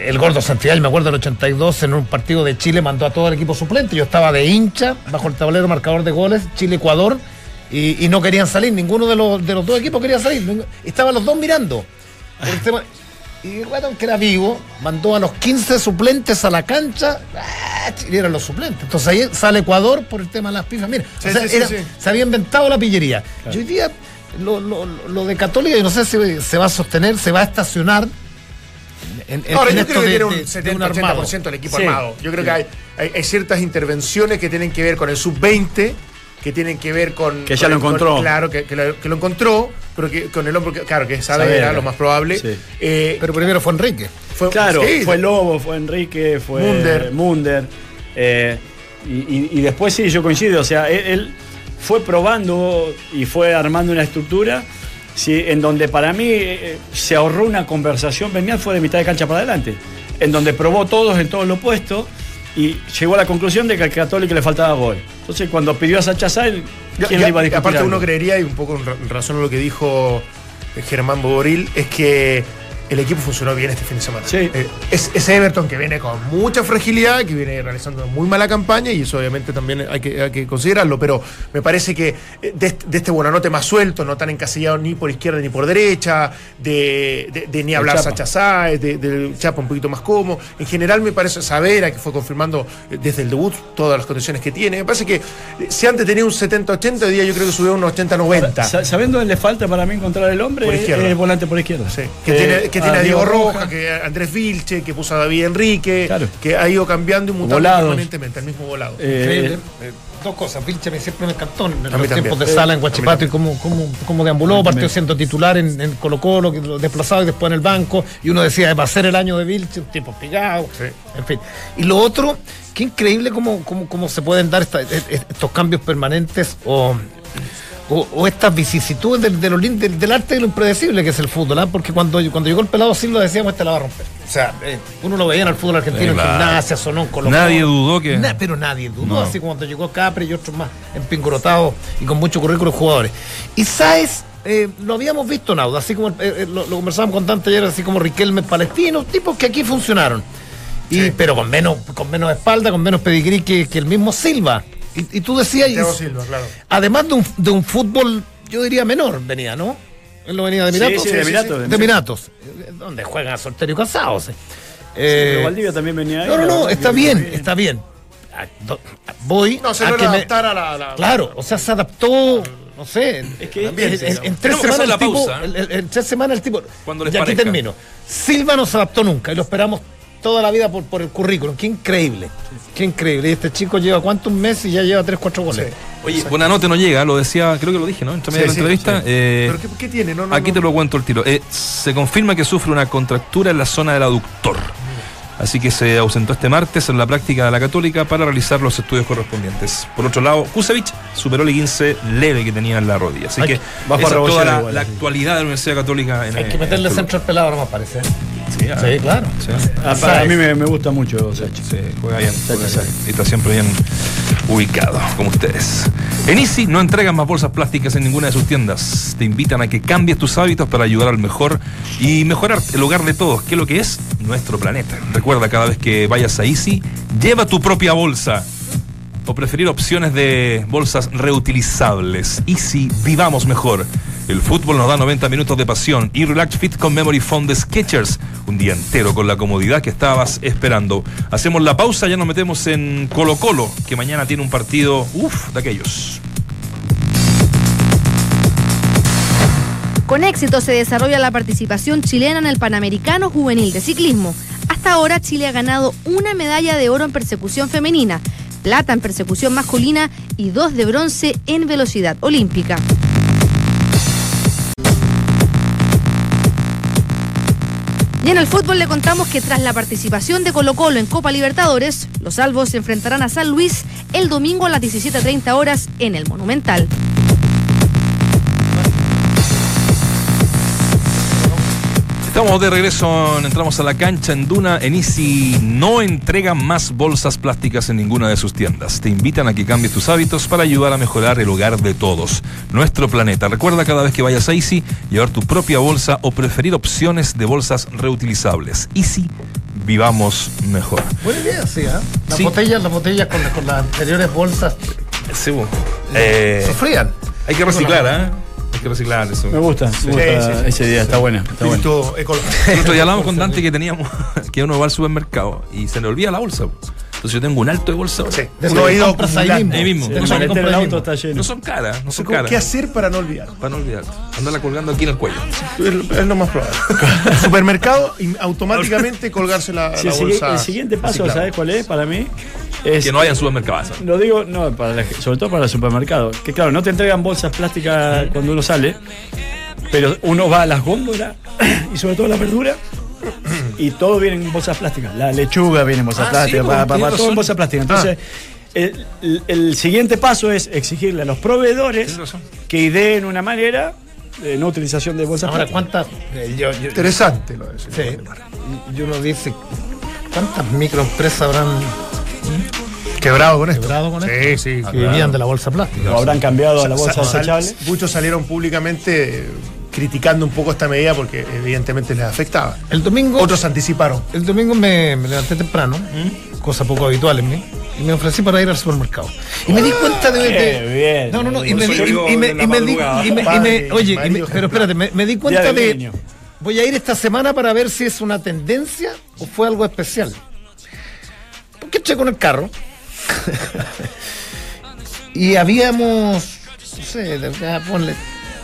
el gordo Santiago, me acuerdo del 82, en un partido de Chile mandó a todo el equipo suplente. Yo estaba de hincha, bajo el tablero marcador de goles, Chile-Ecuador, y, y no querían salir, ninguno de los, de los dos equipos quería salir. Estaban los dos mirando. por el tema- y guatón, que era vivo, mandó a los 15 suplentes a la cancha, ¡ah! y eran los suplentes. Entonces ahí sale Ecuador por el tema de las pifas. Mira, Sí, o sea, sí, sí, era- sí. se había inventado la pillería. Y hoy día, lo, lo- lo de Católica, yo no sé si se va a sostener, se va a estacionar. En, en- Ahora, en yo creo que tiene un de- de 70-80% del equipo armado. Yo creo que hay, hay, hay ciertas intervenciones que tienen que ver con el sub-20, que tienen que ver con. Que ya con lo con- encontró. claro, que, que lo, que lo encontró, pero que con el hombre, que- claro, que es Saavedra, Saavedra. lo más probable. Sí. Eh, Pero primero fue Enrique. fue, Claro, sí, fue Lobo, fue Enrique, fue Munder. Munder. eh, y, y- y después sí, yo coincido. O sea, él, él fue probando y fue armando una estructura sí, en donde para mí eh, se ahorró una conversación. Beñat fue de mitad de cancha para adelante, en donde probó todos en todo lo opuesto y llegó a la conclusión de que al Católico le faltaba gol. Entonces, cuando pidió a Sacha Sáenz, Ya- ¿quién ya- le iba a discutir? Aparte, algo? uno creería, y un poco en ra- en razón a lo que dijo eh, Germán Boboril, es que el equipo funcionó bien este fin de semana. Sí. Eh, es, es Everton que viene con mucha fragilidad, que viene realizando muy mala campaña, y eso obviamente también hay que, hay que considerarlo. Pero me parece que eh, de, este- de este Buenanote más suelto, no tan encasillado ni por izquierda ni por derecha, de, de- de ni hablar. Sacha Sáez, del Chapa un poquito más cómodo. En general me parece Savera, que fue confirmando eh, desde el debut todas las condiciones que tiene. Me parece que si antes tenía un 70-80, hoy día yo creo que subió a un 80-90. Sa- ¿Sabiendo dónde le falta para mí encontrar el hombre? Por izquierda. Es volante por izquierda. Sí, que Eh, tiene, que tiene a Diego Roja, que a Andrés Vilche, que puso a David Enrique, Claro. que ha ido cambiando y mutando Volados. permanentemente, el mismo volado. Eh, Increíble. Eh, dos cosas. Vilche me siempre me encantó en los también. tiempos de sala en Guachipato y cómo, cómo, cómo deambuló, partió siendo titular en, en Colo Colo, que lo desplazado y después en el banco. Y uno decía, va a ser el año de Vilche, un tipo pegado. Sí. En fin. Y lo otro, qué increíble cómo, cómo, cómo se pueden dar esta- e- e- estos cambios permanentes o, o, o estas vicisitudes del, del, del arte de lo impredecible que es el fútbol. ¿ah? Porque cuando, cuando llegó el pelado Silva decíamos, este la va a romper. O sea, eh, uno lo veía en el fútbol argentino, Sí, en gimnasia, sonó en Colo Colo. Nadie dudó que- Na- pero nadie dudó, No. así como cuando llegó Capri y otros más empingorotados y con mucho currículo de jugadores. Y Sáez, eh, lo habíamos visto en Auda, así como eh, eh, lo, lo conversábamos con Dante ayer, así como Riquelme Palestino, tipos que aquí funcionaron. Y, Pero con menos, con menos espalda, con menos pedigrí que, que el mismo Silva. Y, y tú decías, Silva, claro. además de un, de un fútbol, yo diría menor, venía, ¿no? Él no venía de Sí, Emiratos. sí, de Emiratos, De Emiratos, eh, donde juegan soltero y casados. eh. Pero Valdivia también venía ahí. no, no, no, está bien, está bien. Ah, do- Voy No, se a que me- adaptar a la. la- Claro, o sea, se adaptó, no sé. Es que en, es- en- en tres semanas el tipo, pausa, ¿eh? el- en tres semanas el tipo. Cuando les y aquí termino. Silva no se adaptó nunca y lo esperamos toda la vida por, por el currículum. Qué increíble. Qué increíble. Y este chico lleva cuántos meses y ya lleva tres, cuatro goles. Oye, buena nota no llega, lo decía, creo que lo dije, ¿no? Entre medio Sí, de la sí, entrevista. sí. eh, ¿Pero qué, qué tiene? No, no, Aquí no. te lo cuento el tiro. Eh, se confirma que sufre una contractura en la zona del aductor. Así que se ausentó este martes en la práctica de la Católica para realizar los estudios correspondientes. Por otro lado, Kusevich superó el 15 leve que tenía en la rodilla. Así Hay que esa es toda la, igual, la actualidad de la Universidad Católica. En, Hay eh, que meterle en el centro al pelado, no me parece. Sí, Sí, claro. sí. Ah, para a mí me, me gusta mucho Sachi. Sí, juega bien. juega sí, bien. Y está siempre bien ubicado, como ustedes. En Easy no entregan más bolsas plásticas en ninguna de sus tiendas. Te invitan a que cambies tus hábitos para ayudar al mejor y mejorar el hogar de todos, que es lo que es nuestro planeta. Recuerda cada vez que vayas a Easy, lleva tu propia bolsa. O preferir opciones de bolsas reutilizables. Easy, vivamos mejor. El fútbol nos da 90 minutos de pasión y Relax Fit con Memory Foam de Sketchers. Un día entero con la comodidad que estabas esperando. Hacemos la pausa, ya nos metemos en Colo Colo, que mañana tiene un partido, uff, de aquellos. Con éxito se desarrolla la participación chilena en el Panamericano Juvenil de Ciclismo. Hasta ahora Chile ha ganado una medalla de oro en persecución femenina, plata en persecución masculina y dos de bronce en velocidad olímpica. Y en el fútbol le contamos que tras la participación de Colo Colo en Copa Libertadores, los salvos se enfrentarán a San Luis el domingo a las 17.30 horas en el Monumental. Estamos de regreso, entramos a la cancha en Duna. En Easy no entregan más bolsas plásticas en ninguna de sus tiendas. Te invitan a que cambies tus hábitos para ayudar a mejorar el hogar de todos, nuestro planeta. Recuerda cada vez que vayas a Easy llevar tu propia bolsa o preferir opciones de bolsas reutilizables. Easy, vivamos mejor. Buena idea, sí, ¿ah? Las Sí. botellas, las botellas con, con las anteriores bolsas Eh, sufrían. hay que reciclar, ¿eh? Que reciclar eso. Me gusta, me gusta Sí, sí, sí. esa idea, está buena. Está buena. Ecológico. El otro día hablamos con Dante que teníamos que uno va al supermercado y se le olvida la bolsa. Entonces yo tengo un alto de bolsa. ahora. Sí, De uno eso ha ido ahí mismo. Ahí mismo. Auto está lleno. No son caras, no son ¿Cómo- caras. ¿Qué hacer para no olvidar? Para no olvidar. Andarla colgando aquí en el cuello. Es es lo más probable. Supermercado y automáticamente colgarse la, Sí, bolsa. el siguiente paso. ¿sabes cuál es para mí? Es, Que no vayan supermercados. Lo digo, no, para la- sobre todo para el supermercado. Que claro, no te entregan bolsas plásticas cuando uno sale, pero uno va a las góndolas y sobre todo la verdura. Y todo viene en bolsas plásticas. La lechuga viene en bolsas Ah, plásticas, sí, pa- pa- pa- tienes todo en razón. bolsas plásticas. Entonces, el, el- el siguiente paso es exigirle a los proveedores que ideen una manera de no utilización de bolsas Ahora, plásticas. ¿cuántas? eh, yo, yo- Interesante lo de sí, yo lo dice. ¿Cuántas microempresas habrán Quebrado con esto. quebrado con Sí, esto? sí. Que vivían de la bolsa plástica. O habrán cambiado a la bolsa desechable. Muchos salieron públicamente criticando un poco esta medida porque evidentemente les afectaba. El domingo. Otros anticiparon. El domingo me, me levanté temprano, cosa poco habitual en mí, y me ofrecí para ir al supermercado. Y me di cuenta de. de- bien. no, no, no, y me, y me- y me di- y me- y Padre, oye, y pero espérate, me, di cuenta de. Voy a ir esta semana para ver si es una tendencia o fue algo especial. Porque eché con el carro. y habíamos, no sé, ponle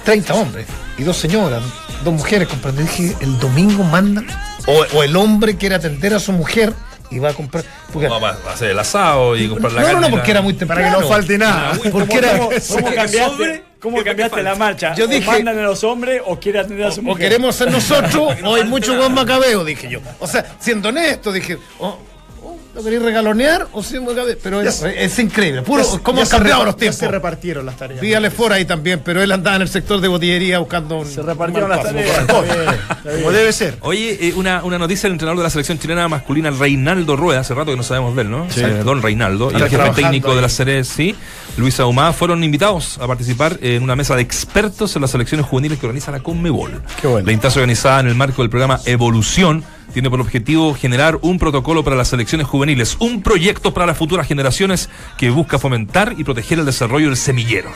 30 hombres y dos señoras, dos mujeres comprando. Y dije, el domingo mandan, o, o el hombre quiere atender a su mujer y va a comprar. Porque, Vamos a hacer el asado y comprar la no, no, carne. no, porque era muy Para temprano. que no falte nada. Porque era, ¿Cómo, cómo que cambiaste, cómo ¿qué es lo que cambiaste la marcha? Yo ¿O mandan a los hombres o quiere atender a su o mujer? queremos ser nosotros o hay mucho buen macabeo, dije yo. O sea, siendo honesto, dije, oh, ¿lo queréis regalonear o siendo macabeo? Pero es, es increíble, puro, Ya cómo ya han cambiado los ya tiempos. se repartieron las tareas. Dígale fuera ahí también, pero él andaba en el sector de botillería buscando un. Se repartieron un las tareas. está bien, está bien. Como debe ser. Oye, eh, una, una noticia del entrenador de la selección chilena masculina, Reinaldo Rueda, hace rato que no sabemos de él, ¿no? Sí. Don Reinaldo, y el jefe técnico de la serie, sí, Luis Ahumada, fueron invitados a participar en una mesa de expertos en las selecciones juveniles que organiza la Conmebol. Qué bueno. La instancia organizada en el marco del programa Evolución tiene por objetivo generar un protocolo para las selecciones juveniles, un proyecto para las futuras generaciones que busca fomentar y proteger el desarrollo del semillero.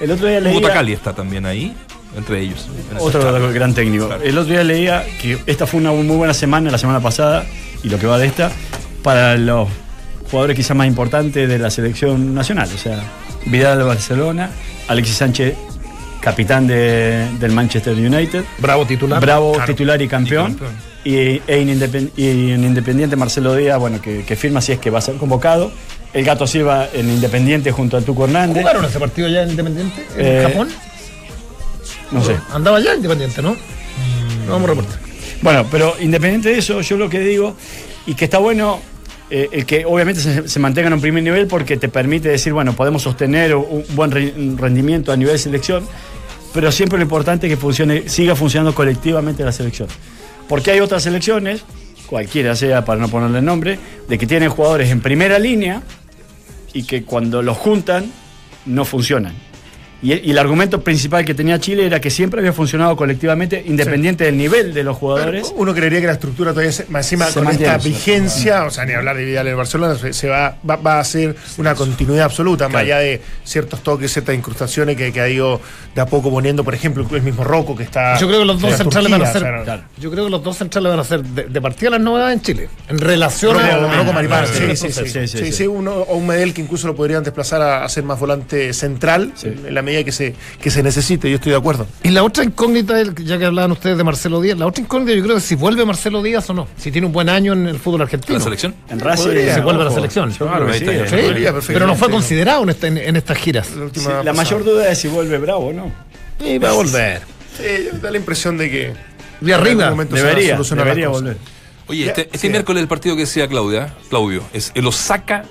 El otro día leía... Takali está también ahí, entre ellos. Otro charla. gran técnico. Claro. El otro día leía que esta fue una muy buena semana, la semana pasada, y lo que va de esta, para los jugadores quizás más importantes de la selección nacional. O sea, Vidal de Barcelona, Alexis Sánchez capitán de- del Manchester United. Bravo titular. Bravo, Claro. titular y campeón. Y campeón. Y, e en y en Independiente Marcelo Díaz, bueno, que, que firma si es que va a ser convocado. El Gato Silva en Independiente junto a Tuco Hernández. ¿Jugaron ese partido ya en Independiente? ¿En Eh, Japón? No sé. Andaba ya Independiente, ¿no? No vamos a reportar. Bueno, pero independiente de eso, yo lo que digo, y que está bueno, eh, el que obviamente se, se mantenga en un primer nivel porque te permite decir, bueno, podemos sostener un buen re- rendimiento a nivel de selección, pero siempre lo importante es que funcione, siga funcionando colectivamente la selección. Porque hay otras selecciones, cualquiera sea para no ponerle nombre, de que tienen jugadores en primera línea y que cuando los juntan no funcionan. Y, y el argumento principal que tenía Chile era que siempre había funcionado colectivamente, independiente del nivel de los jugadores. Uno creería que la estructura todavía se, más encima Se con esta vigencia, o sea, ni hablar de Vidal en Barcelona, se, se va, va, va a ser una continuidad absoluta, más allá de ciertos toques, ciertas incrustaciones que, que ha ido de a poco poniendo, por ejemplo, el mismo Rocco que está. Yo creo que los dos en centrales Turquía, van a ser. o sea, Claro. Yo creo que los dos centrales van a ser de, de partida las novedades en Chile. En relación Rocco, a Rocco Maripán, a- sí, a- sí, sí, Sí, sí, sí, sí. sí, uno, o un Medel que incluso lo podrían desplazar a, a ser más volante central Sí. en la medida que se, que se necesite, yo estoy de acuerdo. Y la otra incógnita, ya que hablaban ustedes de Marcelo Díaz, la otra incógnita yo creo que si vuelve Marcelo Díaz o no. Si tiene un buen año en el fútbol argentino. ¿La selección? En Racing Podría, Se vuelve a la selección. Claro, sí, pero no fue considerado en, esta- en- en estas giras. La, Sí, mayor duda es si vuelve Bravo, ¿no? Y va a volver. Sí, da la impresión de que. De arriba. Debería, debería volver. Oye, este, este sí. miércoles el partido que decía Claudia, Claudio, es el Osaka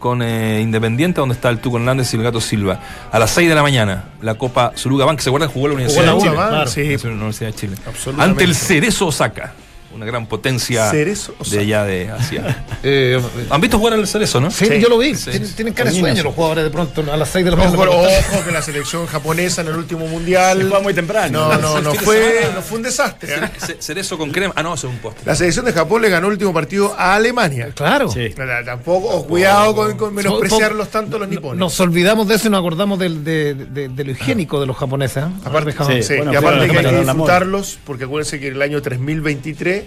con eh, Independiente, donde está el Tuco Hernández y el Gato Silva. A las 6 de la mañana, la Copa Suruga Bank, ¿se acuerdan? Jugó la Universidad la de Chile. claro. Sí, Es una Universidad de Chile. Ante el Cerezo Osaka, una gran potencia Cerezo de allá de Asia. Eh, ¿Han visto jugar al Cerezo, no? sí, Sí, yo lo vi. sí. Tienen, tienen cara de sueño los jugadores de pronto a las 6 de la Ojo, mañana. ojo, que la selección japonesa en el último mundial. Se juega muy temprano. No, no, no fue, no fue un desastre. ¿eh? Ce- Cerezo con crema. Ah, no, eso es un postre. La selección de Japón le ganó el último partido a Alemania. Claro. Sí. Tampoco, oh, cuidado con, con menospreciarlos tanto los nipones. Nos olvidamos de eso y nos acordamos del- de, de- de lo higiénico de los japoneses. ¿eh? Aparte, sí, bueno, y aparte que hay que disfrutarlos, porque acuérdense que en el año 3023,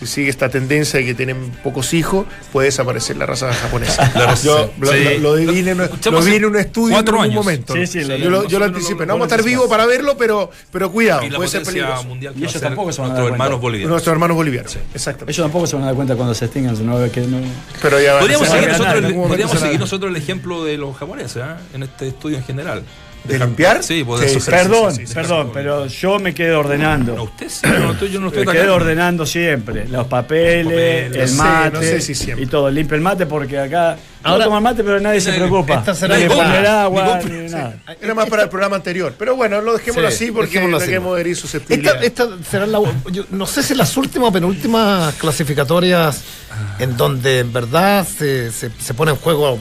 si sigue esta tendencia de que tienen pocos hijos, puede desaparecer la raza japonesa. Yo lo, Sí. lo, lo en, Lo lo escuchamos vi en hace un estudio en algún años. momento. Sí, sí, lo- yo lo, yo lo nosotros anticipé. No vamos a estar vivos para verlo, pero, pero cuidado, Y la puede ser peligroso. mundial Y ellos tampoco se van a nuestros dar cuenta. hermanos bolivianos. Nuestros hermanos bolivianos. Exactamente. Ellos tampoco se van a dar cuenta cuando se extingan nueve que no. Pero ya Podríamos seguir, nosotros, podríamos seguir nosotros el ejemplo de los japoneses ¿ah? en este estudio en general. ¿De limpiar? Sí, Sí, Perdón, sí, sí, sí, perdón, sí. pero yo me quedo ordenando. No, usted sí, yo no estoy, yo no estoy Me quedo ordenando siempre. Los papeles, papeles, el sí, mate no sé si siempre. y todo. Limpia el mate porque acá Ahora- no toman mate, pero nadie se Esta preocupa. poner compra. agua, ni nada. Era más para el programa anterior. Pero bueno, lo dejémoslo Sí, así porque dejémoslo no así. queremos herir Esta, susceptibilidades. esta será la, yo no sé si las últimas o penúltimas clasificatorias en donde en verdad se, se, se pone en juego,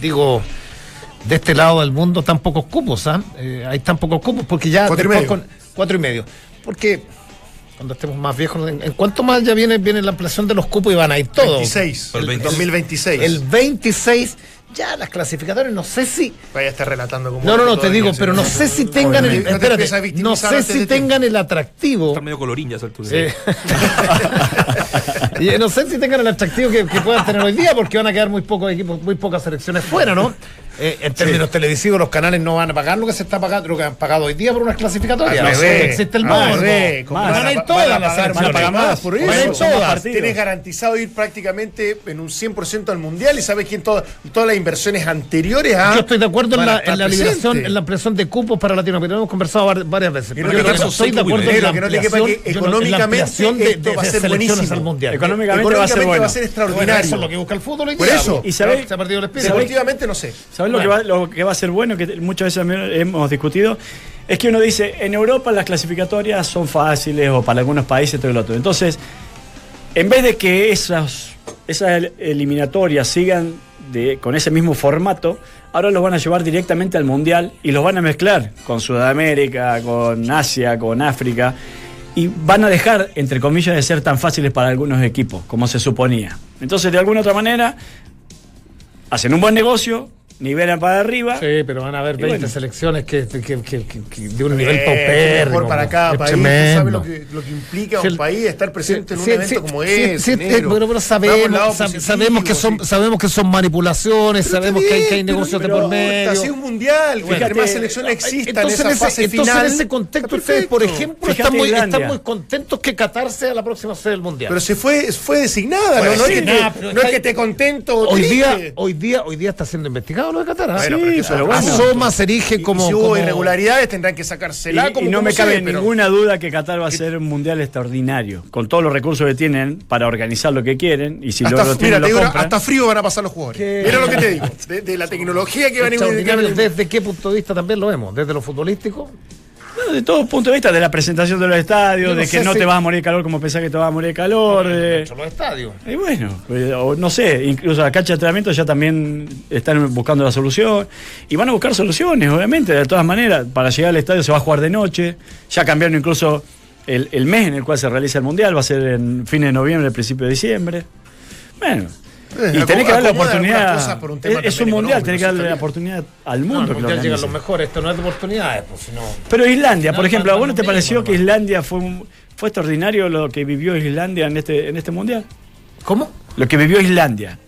digo, de este lado del mundo tan pocos cupos, ¿ah? Eh, hay tan pocos cupos porque ya Cuatro y medio. con- cuatro y medio. Porque cuando estemos más viejos, en, en cuanto más ya viene, viene la ampliación de los cupos y van a ir todos. 26, El el 20. 2026. El 26, ya las clasificatorias, no sé si. Vaya a estar relatando como. No, no, no, te digo, sí. pero no sé si tengan el. No te espérate, a no sé si tengan el atractivo. Está medio colorín ya altura. Eh, y no sé si tengan el atractivo que, que puedan tener hoy día, porque van a quedar muy pocos equipos, muy pocas selecciones fuera, ¿no? Eh, en términos televisivos, los canales no van a pagar lo que se está pagando, lo que han pagado hoy día por unas clasificatorias. No sé, existe el como Van van a a- ir van todas a las pagar selecciones. más, pagar más, por eso. Van a todas. Tienes garantizado ir prácticamente en un 100% al mundial y sabes quién todas todas las inversiones anteriores a. Yo estoy de acuerdo en la, estar en la liberación, en la ampliación de cupos para Latinoamérica. Hemos conversado var- varias veces. No Pero yo quepa- estoy de acuerdo en la no ampliación- no- de, de- va a de ser selecciones buenísimo. al mundial. Económicamente va a ser bueno. va a ser extraordinario. Eso es lo que busca el fútbol Por eso. ¿Y sabe- Se ha perdido el espíritu. Deportivamente no sé. ¿Sabes lo, que va, lo que va a ser bueno? Que muchas veces hemos discutido. Es que uno dice, en Europa las clasificatorias son fáciles o para algunos países todo lo otro. Entonces, en vez de que esas, esas eliminatorias sigan con ese mismo formato, ahora los van a llevar directamente al Mundial y los van a mezclar con Sudamérica, con Asia, con África. Y van a dejar, entre comillas, de ser tan fáciles para algunos equipos, como se suponía. Entonces, de alguna otra manera, hacen un buen negocio, nivelan para arriba. Sí, pero van a haber Y 20 bueno. selecciones que, que- que- que- que- de un Eh, nivel que paupérrimo. mejor para cada país. Sabes lo que, lo que implica un país estar presente en un Sí, evento sí, como sí, ese. sí, negro. eh, pero, pero sabemos, positivo, sabemos, que son, sí. sabemos que son manipulaciones, Pero sabemos que hay, que hay bien, pero negocios de no por medio. Si es un mundial, que Fíjate, más selecciones existan entonces, en esa ese, fase entonces final. en ese contexto, ustedes, por ejemplo, están muy, están muy contentos que Qatar sea la próxima sede del mundial. Pero se fue, fue designada, no, no es que, te- contento hoy día, hoy día, hoy día está siendo investigado lo de Qatar. ¿ah? Bueno, pero es que eso pero es bueno. Asoma, se erige Y- como. y si hubo como- irregularidades tendrán que Y, sacársela y como no como me cabe sea, pero- ninguna duda que Qatar va a ser un mundial extraordinario, con todos los recursos que tienen para organizar lo que quieren. Y si Hasta, lo, lo mira, lo digo, compran. hasta frío van a pasar los jugadores. Mira lo que te digo. De, de la tecnología que van a Extraordinario, ¿Desde qué punto de vista también lo vemos? ¿Desde lo futbolístico? No, de todos puntos de vista, de la presentación de los estadios, no de que no si- te vas a morir de calor como pensás que te vas a morir de calor. Dentro de los estadios. Y bueno, pues, o no sé, incluso la cancha de entrenamiento ya también están buscando la solución. Y van a buscar soluciones, obviamente, de todas maneras. Para llegar al estadio se va a jugar de noche. Ya cambiaron incluso el, el mes en el cual se realiza el mundial, va a ser en fines de noviembre, principio de diciembre. Bueno. Eh, Y tenés que darle la oportunidad. cosas por un tema es, un mundial, tenés que darle la oportunidad al No, mundo al que llegan los mejores, esto no es de oportunidades, pues si no. Pero Islandia, por No, ejemplo, no, ¿a vos no no, te no, pareció no, que no. Islandia fue, un- fue extraordinario lo que vivió Islandia en este, en este mundial? ¿Cómo? Lo que vivió Islandia.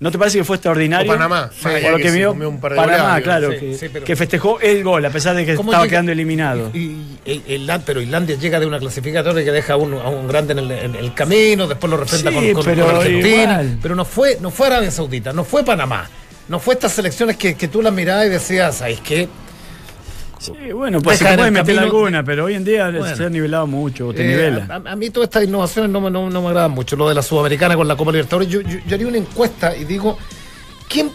¿No te parece que fue extraordinario? O Panamá, Por más allá lo que que se vio comió un par de Panamá, goles, claro, sí, que, sí, pero- que festejó el gol a pesar de que ¿Cómo estaba llega- quedando eliminado. Y, y- pero Islandia llega de una clasificatoria que deja a un, a un grande en el, en el camino, después lo refrenda Sí, con, con- pero con Argentina. igual. Pero no fue, no fue Arabia Saudita, no fue Panamá. No fue estas selecciones que, que tú las mirabas y decías, ¿sabes qué? Sí, bueno, pues se Deja en puede el meter camino- alguna, pero hoy en día Bueno. se ha nivelado mucho, o te Eh, nivela. a, a mí todas estas innovaciones no, me- no, no me agradan mucho. Lo de la Sudamericana con la Copa Libertadores. Yo, yo- yo haría una encuesta y digo, ¿quién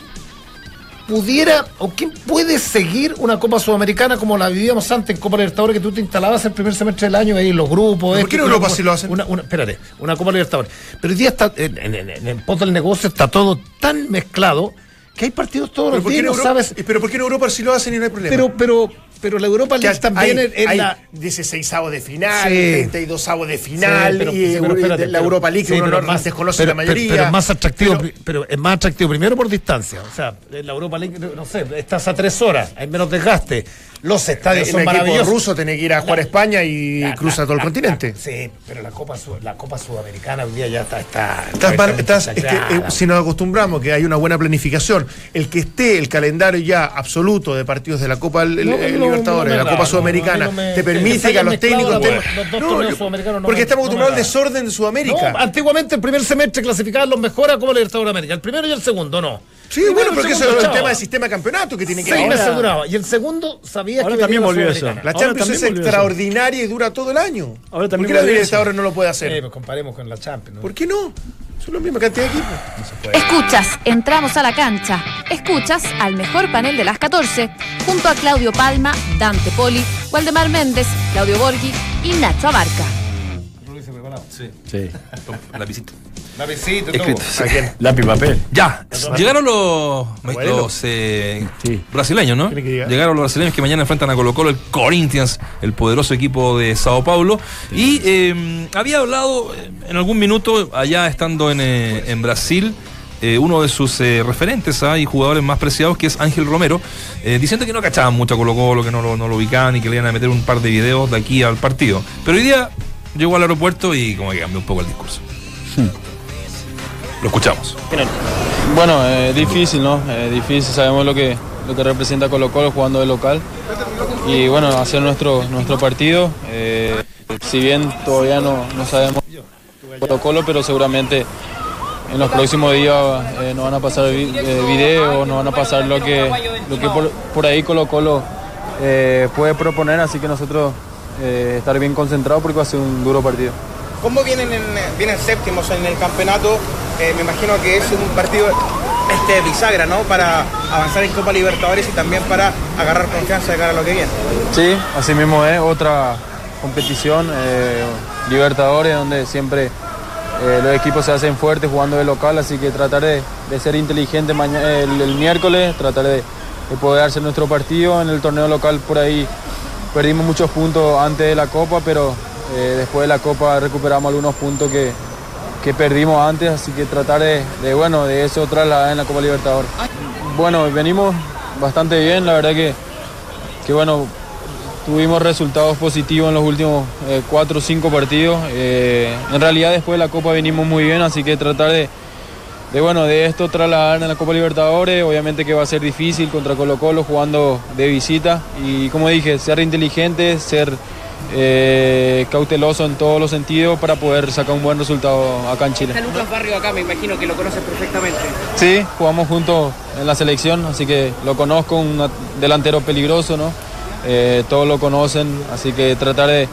pudiera o quién puede seguir una Copa Sudamericana como la vivíamos antes en Copa Libertadores, que tú te instalabas el primer semestre del año ahí los grupos? ¿Por esto, qué en Europa sí lo hacen? Una, una- espérate, una Copa Libertadores. Pero hoy día está, en, en, en- en pos del negocio está todo tan mezclado que hay partidos todos Pero los ¿por, qué días, en no Europa, sabes. pero ¿por qué en Europa sí lo hacen y no hay problema? Pero, pero, pero la Europa League también hay, es hay la. 16 avos de final, Sí. 32 avos de final, Sí, pero- y pero espérate, de la Europa League, uno no más- desconoce la mayoría. Pero, es más atractivo, Pero- es más atractivo primero por distancia. O sea, en la Europa League, no sé, estás a tres horas, hay menos desgaste. Los estadios el son maravillosos. ruso tiene que ir a jugar a España y La- cruza la- todo el la- continente. sí, pero la Copa, la Copa Sudamericana hoy día ya está. está, Estás mal- está- estás- está es que, eh, si nos acostumbramos que hay una buena planificación, el que esté el calendario ya absoluto de partidos de la Copa eh, no, Libertadores, no de la Copa Sudamericana, me- te permite que, a los técnicos estén- los porque estamos acostumbrados al desorden de Sudamérica. Antiguamente el primer semestre clasificaban los mejores a Copa Libertadores de América. El primero y el segundo, no. sí, bueno, porque eso es el tema del sistema de campeonato que tiene que ver. Y el segundo sabía Ahora que también volvió Sudamericana. La Champions es eso. extraordinaria y dura todo el año. Ahora también ¿Por qué la eso. Libertadores no lo puede hacer? Eh, pues comparemos con la Champions. ¿no? ¿Por qué no? Son la misma cantidad de equipos. Escuchas, entramos a la cancha. Escuchas al mejor panel de las 14, junto a Claudio Palma, Dante Poli, Waldemar Méndez, Claudio Borghi y Nacho Abarca. Sí. La visita. Lapicito, Escrito. Lápiz y papel. Ya, llegaron los eh, Sí. brasileños, ¿no? Llegaron los brasileños que mañana enfrentan a Colo Colo, el Corinthians, el poderoso equipo de Sao Paulo. Y eh, había hablado eh, en algún minuto, allá estando en, eh, en Brasil, eh, uno de sus eh, referentes ah, y jugadores más preciados, que es Ángel Romero, eh, diciendo que no cachaban mucho a Colo Colo, que no lo, no lo ubicaban y que le iban a meter un par de videos de aquí al partido. Pero hoy día llegó al aeropuerto y como que cambió un poco el discurso. Lo escuchamos. Bueno, eh, difícil, ¿no? Eh, difícil, sabemos lo que, lo que representa Colo Colo jugando de local. Y bueno, hacer nuestro, nuestro partido. eh, si bien todavía no, no sabemos Colo Colo, pero seguramente en los próximos días eh, nos van a pasar vi- eh, videos, nos van a pasar lo que, lo que por, por ahí Colo Colo eh, puede proponer, así que nosotros eh, estar bien concentrados porque va a ser un duro partido. ¿Cómo vienen, en, vienen séptimos en el campeonato? Eh, me imagino que es un partido este, bisagra, ¿no? Para avanzar en Copa Libertadores y también para agarrar confianza de cara a lo que viene. Sí, así mismo es, otra competición, eh, Libertadores, donde siempre eh, los equipos se hacen fuertes jugando de local, así que tratar de, de ser inteligente el, el miércoles, tratar de, de poder hacer nuestro partido. En el torneo local por ahí perdimos muchos puntos antes de la Copa, pero eh, después de la Copa recuperamos algunos puntos que, que perdimos antes, así que tratar de, de, bueno, de eso trasladar en la Copa Libertadores. Bueno, venimos bastante bien, la verdad que, que bueno, tuvimos resultados positivos en los últimos eh, cuatro o cinco partidos. Eh, en realidad después de la Copa venimos muy bien, así que tratar de, de, bueno, de esto trasladar en la Copa Libertadores, obviamente que va a ser difícil contra Colo Colo jugando de visita y como dije, ser inteligente, ser eh, cauteloso en todos los sentidos para poder sacar un buen resultado acá en Chile. Está Lucas Barrio acá, me imagino que lo conoces perfectamente. Sí, jugamos juntos en la selección, así que lo conozco, un delantero peligroso, ¿no? Eh, todos lo conocen, así que tratar de,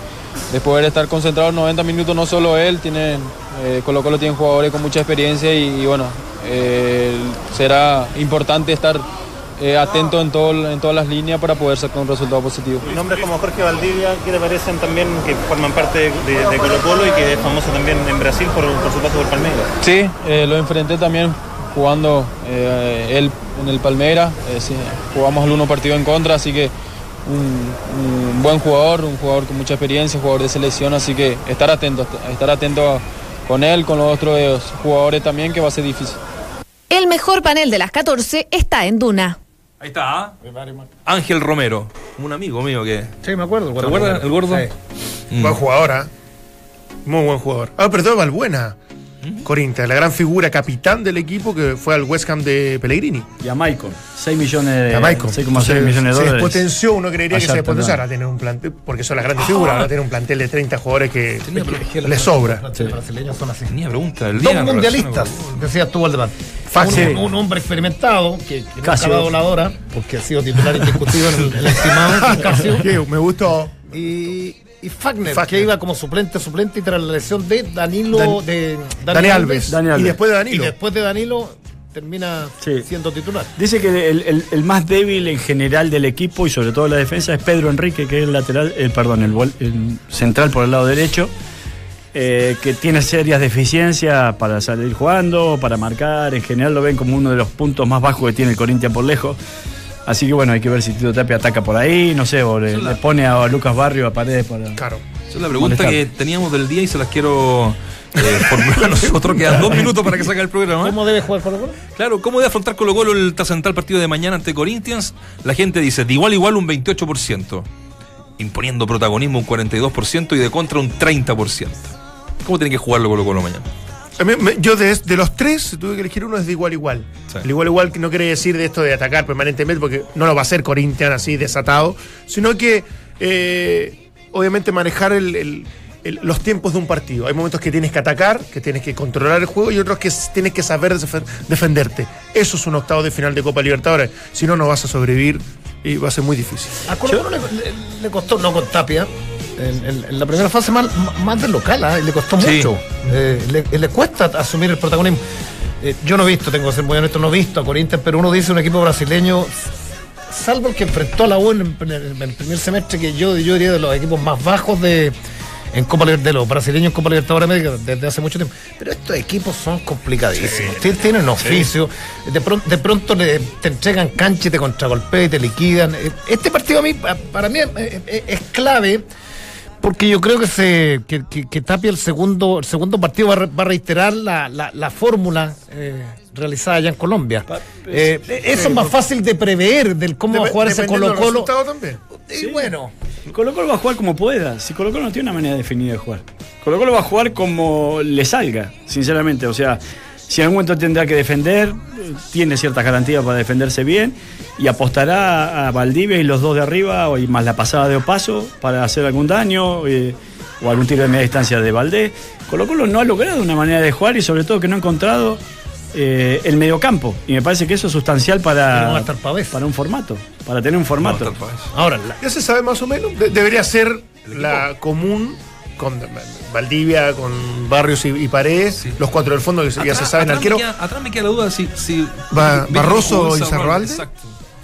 de, poder estar concentrado 90 minutos, no solo él, tiene, eh, Colo Colo tiene jugadores con mucha experiencia y, y bueno, eh, será importante estar eh, atento en, todo, en todas las líneas para poder sacar un resultado positivo. Nombres como Jorge Valdivia, que te parecen también que forman parte de, de Colo Colo y que es famoso también en Brasil por, por su paso por Palmeiras. Sí, eh, lo enfrenté también jugando eh, él en el Palmeiras, sí, jugamos el uno partido en contra, así que un, un, buen jugador, un jugador con mucha experiencia, jugador de selección, así que estar atento, estar atento con él, con los otros jugadores también, que va a ser difícil. El mejor panel de las 14 está en Duna. Ahí está. Ángel Romero, un amigo mío que. Sí, me acuerdo. ¿Te acuerdas? El gordo. Sí. Mm. Buen jugador, ¿eh? Muy buen jugador. Ah, perdón, Valbuena. Corinthians, la gran figura, capitán del equipo que fue al West Ham de Pellegrini. Y a Maicon, 6 millones de, y a Maicon. 6,6 se, millones de se dólares. despotenció, uno creería que se despotenció. Ahora tiene un plantel, porque son las grandes figuras, ahora tiene un plantel de 30 jugadores que le sobra. Los brasileños son así. Tenía pregunta del Dos día. mundialistas, decías tú, Valdemar. Fácil. Un, un, hombre experimentado, que, que nunca ha dado la hora, porque ha sido titular indiscutido en el, el estimado Casio. Me gustó. Y, y Fagner, Fagner, que iba como suplente, suplente y tras la lesión de Danilo, Dan, de Dani, Dani Alves. Dani Alves. Y después de Danilo. Y después de Danilo termina sí. siendo titular. Dice que el, el, el, más débil en general del equipo y sobre todo la defensa es Pedro Enrique, que es el lateral, el, perdón, el, central por el lado derecho. Eh, que tiene serias deficiencias para salir jugando, para marcar, en general lo ven como uno de los puntos más bajos que tiene el Corinthians por lejos. Así que bueno, hay que ver si Tito Tapia ataca por ahí, no sé, o le, la... le pone a Lucas Barrio a paredes para. Claro. Esa es la pregunta molestar. que teníamos del día y se las quiero eh, formular a nosotros. Quedan dos minutos para que salga el programa. ¿Cómo debe jugar Colo Colo? Claro, ¿cómo debe afrontar Colo Colo el trascendental partido de mañana ante Corinthians? La gente dice de igual a igual un 28%, imponiendo protagonismo un 42% y de contra un 30%. ¿Cómo tiene que jugarlo Colo Colo mañana? Yo de, de, los tres tuve que elegir uno es de igual igual. Sí. El igual igual que no quiere decir de esto de atacar permanentemente, porque no lo va a hacer Corinthians así desatado, sino que eh, obviamente manejar el, el, el, los tiempos de un partido. Hay momentos que tienes que atacar, que tienes que controlar el juego y otros que tienes que saber defenderte. Eso es un octavo de final de Copa Libertadores. Si no, no vas a sobrevivir y va a ser muy difícil. A Colo Colo le, le, le, costó, no con Tapia, en, en, en, la primera fase más, más del local, ¿eh? le costó sí. mucho. Eh, le, le, cuesta asumir el protagonismo. Eh, yo no he visto, tengo que ser muy honesto, no he visto a Corinthians, pero uno dice un equipo brasileño, salvo el que enfrentó a la U en, en el, primer semestre, que yo, yo diría de los equipos más bajos de, en Copa de los brasileños en Copa Libertadores América desde hace mucho tiempo. Pero estos equipos son complicadísimos. Sí. Tienen oficio. Sí. De, pronto, de pronto le, te entregan cancha y te contragolpean y te liquidan. Este partido a mí, para mí es, es clave porque yo creo que se que, que, que Tapia el segundo el segundo partido va, va a reiterar la, la, la fórmula eh, realizada allá en Colombia. Eh, eso es más fácil de prever del cómo va a jugar ese Colo Colo. también. Y sí. bueno. Colo Colo va a jugar como pueda. Si Colo Colo no tiene una manera definida de jugar. Colo Colo va a jugar como le salga, sinceramente. O sea, si en algún momento tendrá que defender, tiene ciertas garantías para defenderse bien y apostará a Valdivia y los dos de arriba y más la pasada de Opaso para hacer algún daño eh, o algún tiro de media distancia de Valdés. Colo Colo no ha logrado una manera de jugar y sobre todo que no ha encontrado eh, el mediocampo. Y me parece que eso es sustancial para, no para un formato, para tener un formato. No Ahora, la, ya se sabe más o menos, de, debería ser la común con Valdivia, con Barrios y, y Paredes, sí. los cuatro del fondo que atrás, ya se saben atrás arquero. Me queda, atrás me queda la duda si. si Va, Barroso y Zarralde. Exacto.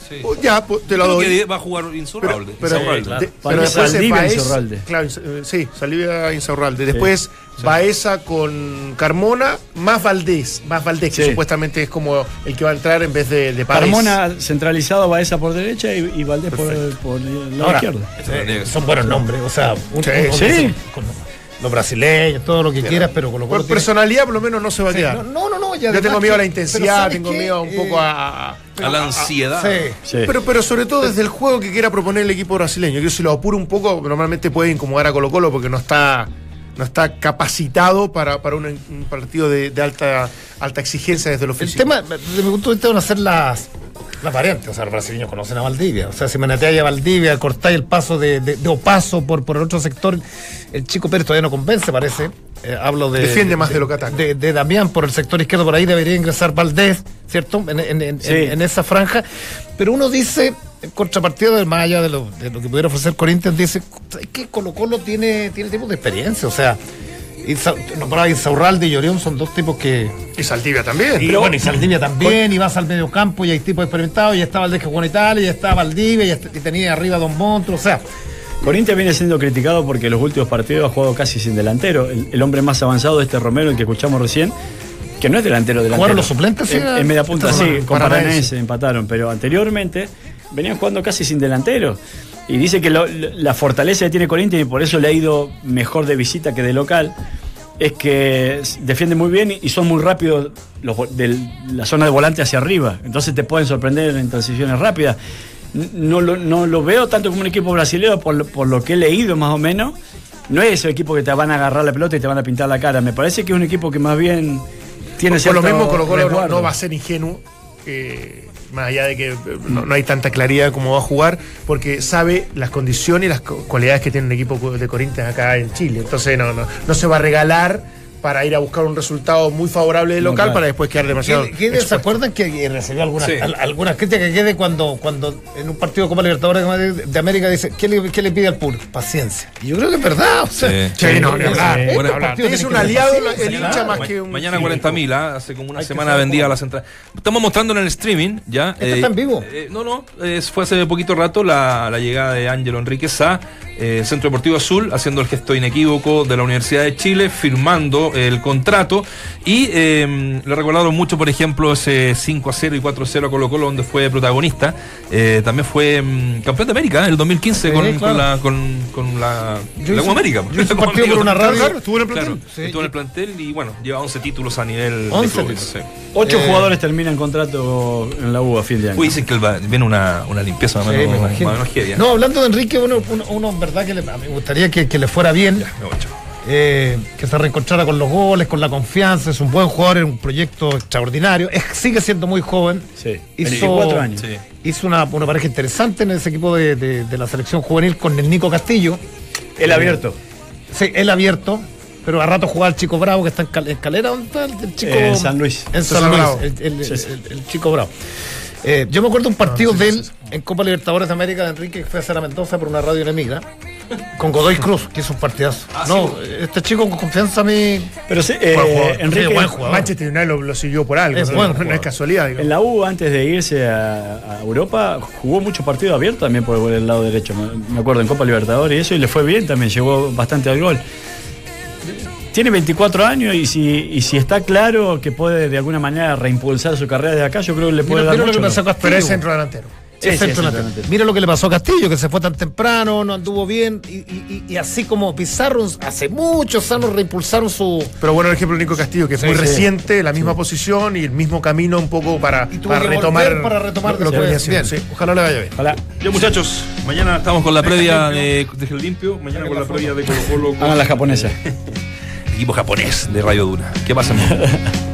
Sí. Uh, ya, pues, te lo Creo doy. Que va a jugar Insaurralde. Pero, pero, Insaurralde. de, pero después Baez, claro, sí, Saldivia Insaurralde. Después sí. Baeza con Carmona, más Valdés, más Valdés, que sí. supuestamente es como el que va a entrar en vez de, de Paredes. Carmona centralizado, Baeza por derecha y, y Valdés por, por, la Ahora, izquierda. Eh, son buenos nombres, o sea, un, sí. Un, con, los brasileños, todo lo que Claro. quieras, pero Colo Colo Por personalidad, por lo menos, no se va a Sí, quedar. no, no, no, no, y Yo tengo miedo a la intensidad, pero ¿sabes tengo qué? miedo un poco Eh, a. A la ansiedad. Sí. Sí. Pero, pero sobre todo desde el juego que quiera proponer el equipo brasileño. Yo si lo apuro un poco, normalmente puede incomodar a Colo Colo porque no está, no está capacitado para, para un, un partido de, de alta, alta exigencia desde lo El físico. tema, desde mi punto de vista, van a ser las, las variantes. O sea, los brasileños conocen a Valdivia. O sea, si maneteáis a Valdivia, cortáis el paso de, de, de Opaso por, por el otro sector, el chico Pérez todavía no convence, parece. Eh, hablo de. Defiende más de lo que ataca. De, de Damián por el sector izquierdo, por ahí debería ingresar Valdés, ¿cierto? En, en- en- Sí. en- en esa franja. Pero uno dice, en contrapartida del más allá de lo, de lo que pudiera ofrecer Corinthians, dice es que Colo Colo tiene, tiene tipos de experiencia. O sea, Isa- nombraba Insaurralde y Llorión son dos tipos que. Y Saldivia también. Y bueno, y Saldivia también, y vas al medio campo y hay tipos experimentados, y está Valdés que jugó en Italia, y está Valdivia, y, tenía arriba a Don Montro, o sea, Corinthians viene siendo criticado porque en los últimos partidos ha jugado casi sin delantero. El, el hombre más avanzado de este Romero, el que escuchamos recién, que no es delantero delantero. ¿Jugaron los suplentes, En, en media punta, esta sí, con Paranaense. Empataron, pero anteriormente venían jugando casi sin delantero. Y dice que lo- la fortaleza que tiene Corinthians, y por eso le ha ido mejor de visita que de local, es que defienden muy bien y- son muy rápidos los, de la zona de volante hacia arriba. Entonces te pueden sorprender en transiciones rápidas. No lo, no lo veo tanto como un equipo brasileño por, lo- por lo que he leído más o menos. No es ese equipo que te van a agarrar la pelota y te van a pintar la cara. Me parece que es un equipo que más bien tiene por, por lo mismo, Colo Colo no, no va a ser ingenuo. eh, más allá de que eh, no, no hay tanta claridad cómo va a jugar, porque sabe las condiciones y las cualidades que tiene un equipo de Corinthians acá en Chile. Entonces no, no, no se va a regalar para ir a buscar un resultado muy favorable de No, local claro. para después quedar demasiado. ¿Qué- qué- ¿Se acuerdan que eh, recibió algunas, Sí. al- algunas críticas que quede cuando, cuando en un partido de Copa Libertadores de, de América dice, ¿qué le, qué le pide al público? Paciencia. Y yo creo que es verdad, o sea, Sí. Sí, no, ni hablar. Bueno, hablar. Es un aliado paciencia, el hincha claro. más Ma- que un. Mañana sí. 40.000, ¿ah? hace como una Hay semana vendía cómo. la central. Estamos mostrando en el streaming, ¿ya? ¿Este está en vivo? eh, no, no, es- fue hace poquito rato la, la llegada de Ángelo Enríquez a eh, Centro Deportivo Azul, haciendo el gesto inequívoco de la Universidad de Chile, firmando el contrato. Y eh, le recordaron mucho, por ejemplo, ese 5 a 0 y 4 a 0 a Colo Colo, donde fue protagonista. Eh, también fue mm, campeón de América ¿eh? el 2015 Sí, con, claro. con la, con, con la, Yo la hice- América. yo hice La Copa partido por una radio. Claro, estuvo en el Claro, plantel. Sí. estuvo en el plantel y bueno, lleva 11 títulos a nivel 11 de clubes. sí. Ocho Eh, jugadores terminan contrato en la U a fin de año. Uy, dicen que el viene una, una limpieza más menos, me más. No, hablando de Enrique, uno, uno, uno en verdad que le- me gustaría que, que le fuera bien, Me voy. Eh, que se reencontrara con los goles, con la confianza, es un buen jugador, es un proyecto extraordinario, es- sigue siendo muy joven. Sí, Hizo- 24 años. Sí. Hizo una, una pareja interesante en ese equipo de, de- de la selección juvenil con el Nico Castillo. El abierto. Sí, él abierto, pero a rato jugaba el chico Bravo que está en Cal- en Calera, ¿dónde está el, el chico? En San Luis. En San San Luis, Bravo. el, el- Sí, el- el chico Bravo. Eh, yo me acuerdo un partido sí, de él en Copa Libertadores de América de Enrique que fue a hacer a Mendoza por una radio enemiga con Godoy Cruz, que hizo un partidazo. no, este chico con confianza a mí. Pero sí, eh, jugador. Enrique, Sí, buen jugador. Manchester United lo, lo siguió por algo. Es no, no es casualidad. en la U, antes de irse a, a Europa, jugó muchos partidos abiertos también por el lado derecho. Me, me acuerdo en Copa Libertadores y eso, y le fue bien también, llegó bastante al gol. Tiene 24 años y si, y si está claro que puede de alguna manera reimpulsar su carrera de acá, yo creo que le puede Mira, dar lo mucho. que. Pero es centro delantero. Sí, Es sí, centro es delantero. delantero. Mira lo que le pasó a Castillo, que se fue tan temprano, no anduvo bien, y, y- y- y así como Pizarro hace muchos años reimpulsaron su, Pero bueno, el ejemplo de Nico Castillo, que es Sí, muy sí. reciente, la misma posición y el mismo camino un poco para, y tuvo para que retomar, volver para retomar lo, lo que venía haciendo. Ojalá le vaya bien. Ojalá. Yo muchachos, mañana estamos con la previa de, de Gel Limpio, mañana con la previa de Colo Colo con Hagan la japonesa. equipo japonés de Radio Duna. ¿Qué pasa?